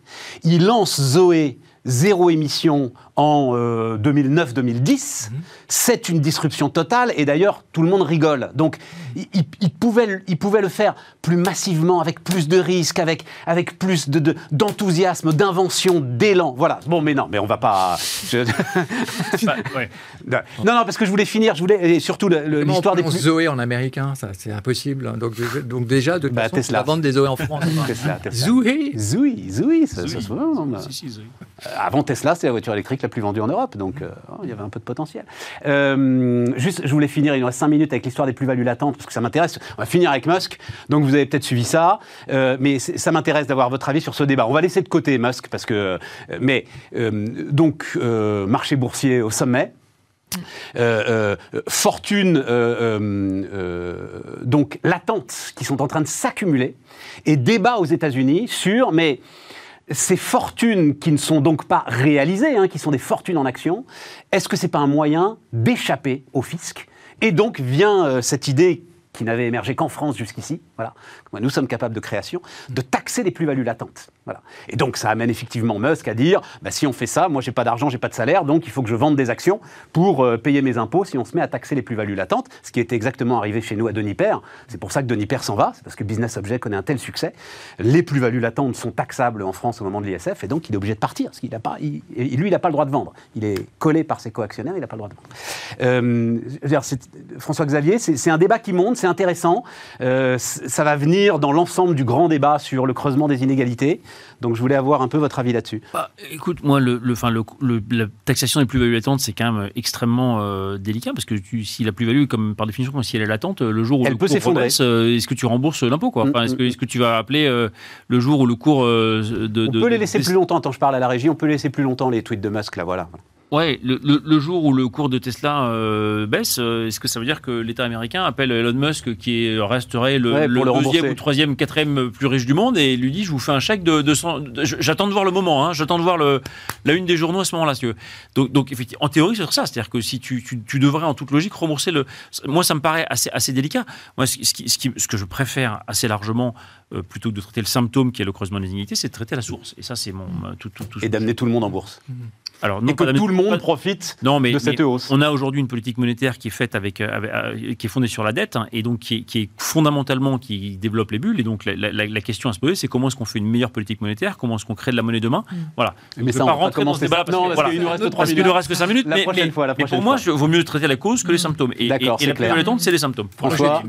Ils lancent Zoé zéro émission en 2009-2010, euh, mhm. c'est une disruption totale. Et d'ailleurs, tout le monde rigole. Donc, il, pouvait, il pouvait le faire plus massivement, avec plus de risques, avec, avec plus d'enthousiasme, de, d'invention, d'élan. Voilà. Bon, mais non, mais on va pas. Non, non, parce que je voulais finir. Je voulais et surtout l'histoire des plus... Zoé en américain, ça, c'est impossible. Hein. Donc, donc déjà, de bah, Tesla. la vente des Zoé en France. Tesla, Zoé. Zoé, Zoé. Ça, Zoé. Euh, avant Tesla, c'est la voiture électrique la plus vendue en Europe, donc euh, il y avait un peu de potentiel. Euh, juste, je voulais finir, il nous reste 5 minutes avec l'histoire des plus-values latentes, parce que ça m'intéresse. On va finir avec Musk, donc vous avez peut-être suivi ça, euh, mais ça m'intéresse d'avoir votre avis sur ce débat. On va laisser de côté Musk, parce que. mais, donc, marché boursier au sommet. fortune donc latentes qui sont en train de s'accumuler et débat aux États-Unis sur mais ces fortunes qui ne sont donc pas réalisées, hein, qui sont des fortunes en action, est-ce que c'est pas un moyen d'échapper au fisc? Et donc vient euh, cette idée qui n'avait émergé qu'en France jusqu'ici, voilà, nous sommes capables de création, de taxer les plus-values latentes. Voilà. Et donc ça amène effectivement Musk à dire, bah, si on fait ça, moi j'ai pas d'argent, j'ai pas de salaire, donc il faut que je vende des actions pour euh, payer mes impôts si on se met à taxer les plus-values latentes, ce qui était exactement arrivé chez nous à Deniper. C'est pour ça que Deniper s'en va, c'est parce que Business Object connaît un tel succès. Les plus-values latentes sont taxables en France au moment de l'ISF, et donc il est obligé de partir, parce qu'il a pas, lui il n'a pas le droit de vendre. Il est collé par ses coactionnaires, il n'a pas le droit de vendre. Euh, François Xavier, c'est un débat qui monte, c'est intéressant, euh, ça va venir dans l'ensemble du grand débat sur le creusement des inégalités. Donc je voulais avoir un peu votre avis là-dessus. Bah, écoute, moi, le, le, le, la taxation des plus-values latentes, c'est quand même extrêmement euh, délicat parce que tu, si la plus-value, comme par définition, si elle est latente, le jour où elle le peut s'effondrer, euh, est-ce que tu rembourses l'impôt quoi? Enfin, Est-ce que, est que, tu vas appeler euh, le jour où le cours de, On peut les laisser plus longtemps. Attends, je parle à la régie. On peut laisser plus longtemps les tweets de Musk là, voilà. Ouais, le, le, le, jour où le cours de Tesla euh, baisse, euh, est-ce que ça veut dire que l'État américain appelle Elon Musk, qui resterait le, ouais, le deuxième ou troisième, quatrième plus riche du monde, et lui dit je vous fais un chèque de 200. J'attends de voir le moment, hein, j'attends de voir le, la une des journaux à ce moment-là. Si donc, donc, effectivement, en théorie, c'est ça. C'est-à-dire que si tu, tu, tu, devrais, en toute logique, rembourser le. Moi, ça me paraît assez, assez délicat. Moi, ce, ce, qui, ce, qui, ce que je préfère assez largement, euh, plutôt que de traiter le symptôme qui est le creusement des inégalités, c'est de traiter la source. Et ça, c'est mon. Tout, tout, tout, et d'amener tout le monde en bourse. Mmh. Alors, non, et que tout le monde profite non, mais, de cette mais hausse. On a aujourd'hui une politique monétaire qui est faite avec, avec euh, qui est fondée sur la dette hein, et donc qui est, qui est, fondamentalement qui développe les bulles. Et donc la, la, la question à se poser, c'est comment est-ce qu'on fait une meilleure politique monétaire? Comment est-ce qu'on crée de la monnaie demain? Mmh. Voilà. Mais ça, on va pas rentrer dans ce débat parce, non, parce qu'il nous reste 3 minutes. Il nous reste que 5 minutes. La mais, prochaine mais, fois, la mais prochaine pour moi, il vaut mieux traiter la cause que les symptômes. Et, et, et la plus c'est les symptômes.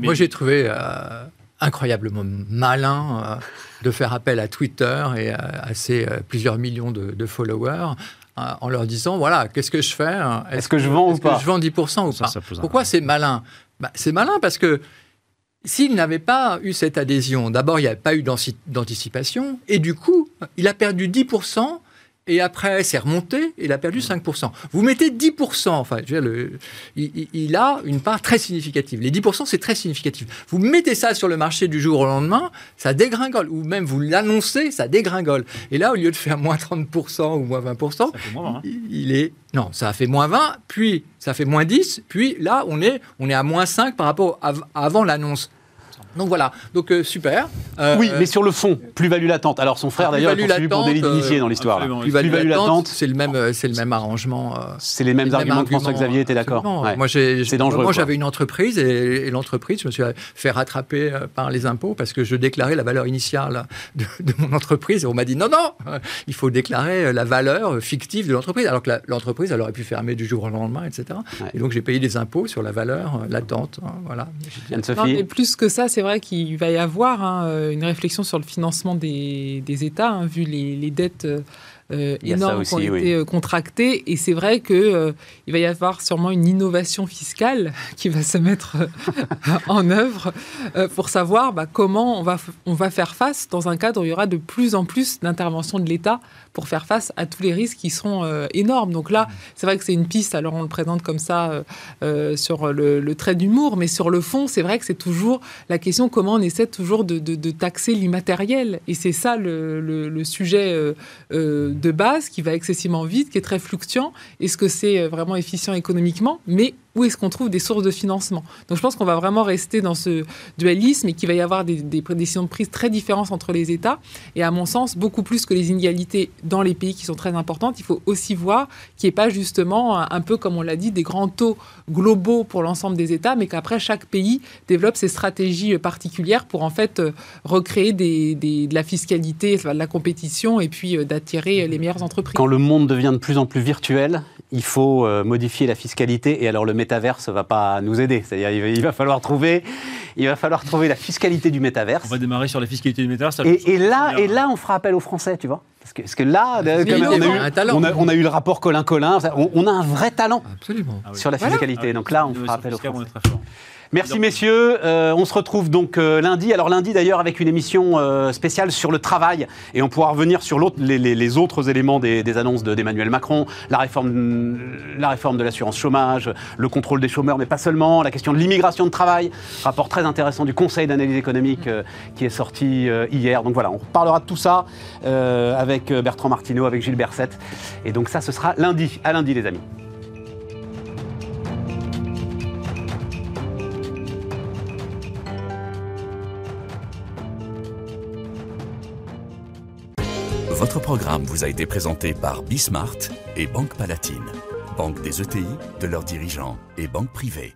Moi j'ai trouvé euh, incroyablement malin euh, de faire appel à Twitter et à, à ses euh, plusieurs millions de, de followers en leur disant voilà, qu'est-ce que je fais Est-ce est que je vends ou pas que Je vends 10% ou pas? ça Pourquoi c'est malin? Bah, C'est malin parce que s'il n'avait pas eu cette adhésion, d'abord, il n'y avait pas eu d'anticipation, et du coup, il a perdu 10%. Et après, c'est remonté, il a perdu 5%. Vous mettez 10%, enfin, je veux dire, le, il, il, a une part très significative. Les 10%, c'est très significatif. Vous mettez ça sur le marché du jour au lendemain, ça dégringole. Ou même vous l'annoncez, ça dégringole. Et là, au lieu de faire moins 30% ou moins 20%, ça fait moins 20, hein. il est... Non, ça a fait moins 20, puis ça fait moins 10, puis là, on est, on est à moins 5 par rapport à avant l'annonce. Donc voilà, donc euh, super. Euh, oui, mais sur le fond, plus-value latente. Alors son frère d'ailleurs est poursuivi pour délit d'initié dans l'histoire. Plus-value plus latente, c'est le même, c'est le même arrangement. Euh, c'est les mêmes arguments que François Xavier était d'accord. Ouais. Moi, c'est dangereux. Moi, j'avais une entreprise et, et l'entreprise, je me suis fait rattraper par les impôts parce que je déclarais la valeur initiale de, de mon entreprise et on m'a dit non, non, il faut déclarer la valeur fictive de l'entreprise, alors que l'entreprise, elle aurait pu fermer du jour au lendemain, etc. Ouais. Et donc j'ai payé des impôts sur la valeur latente. Hein, voilà. Mais plus que ça, c'est vrai qu'il va y avoir hein, une réflexion sur le financement des, des États, hein, vu les, les dettes euh, énormes qui ont oui. été contractées. Et c'est vrai qu'il euh, va y avoir sûrement une innovation fiscale qui va se mettre en œuvre euh, pour savoir bah, comment on va, on va faire face dans un cadre où il y aura de plus en plus d'intervention de l'État pour faire face à tous les risques qui seront euh, énormes. Donc là, c'est vrai que c'est une piste, alors on le présente comme ça euh, euh, sur le, le trait d'humour, mais sur le fond, c'est vrai que c'est toujours la question comment on essaie toujours de, de, de taxer l'immatériel. Et c'est ça le, le, le sujet de base qui va excessivement vite, qui est très fluctuant. Est-ce que c'est vraiment efficient économiquement? Mais où est-ce qu'on trouve des sources de financement Donc je pense qu'on va vraiment rester dans ce dualisme et qu'il va y avoir des, décisions de prise très différentes entre les États. Et à mon sens, beaucoup plus que les inégalités dans les pays qui sont très importantes, il faut aussi voir qu'il n'y ait pas justement, un, peu comme on l'a dit, des grands taux globaux pour l'ensemble des États, mais qu'après chaque pays développe ses stratégies particulières pour en fait recréer des, des, de la fiscalité, de la compétition et puis d'attirer les meilleures entreprises. Quand le monde devient de plus en plus virtuel, il faut euh, modifier la fiscalité et alors le métaverse va pas nous aider. C'est-à-dire il, il va falloir trouver, il va falloir trouver la fiscalité du métaverse. On va démarrer sur la fiscalité du métaverse. Et, et là, et là, on fera appel aux Français, tu vois. Parce que, parce que là, on, a eu, on, a, on, a, eu, le rapport Colin-Colin, on, on, a un vrai talent Absolument. sur la fiscalité. Voilà. Donc là, on fera appel aux Français. Merci messieurs. Euh, on se retrouve donc euh, lundi. Alors lundi d'ailleurs avec une émission euh, spéciale sur le travail et on pourra revenir sur les, les, les, autres éléments des, des annonces d'Emmanuel Macron, la réforme, la réforme de l'assurance chômage, le contrôle des chômeurs, mais pas seulement, la question de l'immigration de travail, rapport très intéressant du Conseil d'analyse économique qui est sorti hier. Donc voilà, on parlera de tout ça avec Bertrand Martineau, avec Gilles Berset. Et donc ça, ce sera lundi. À lundi les amis. Votre programme vous a été présenté par Bismart et Banque Palatine, banque des ETI, de leurs dirigeants et banque privée.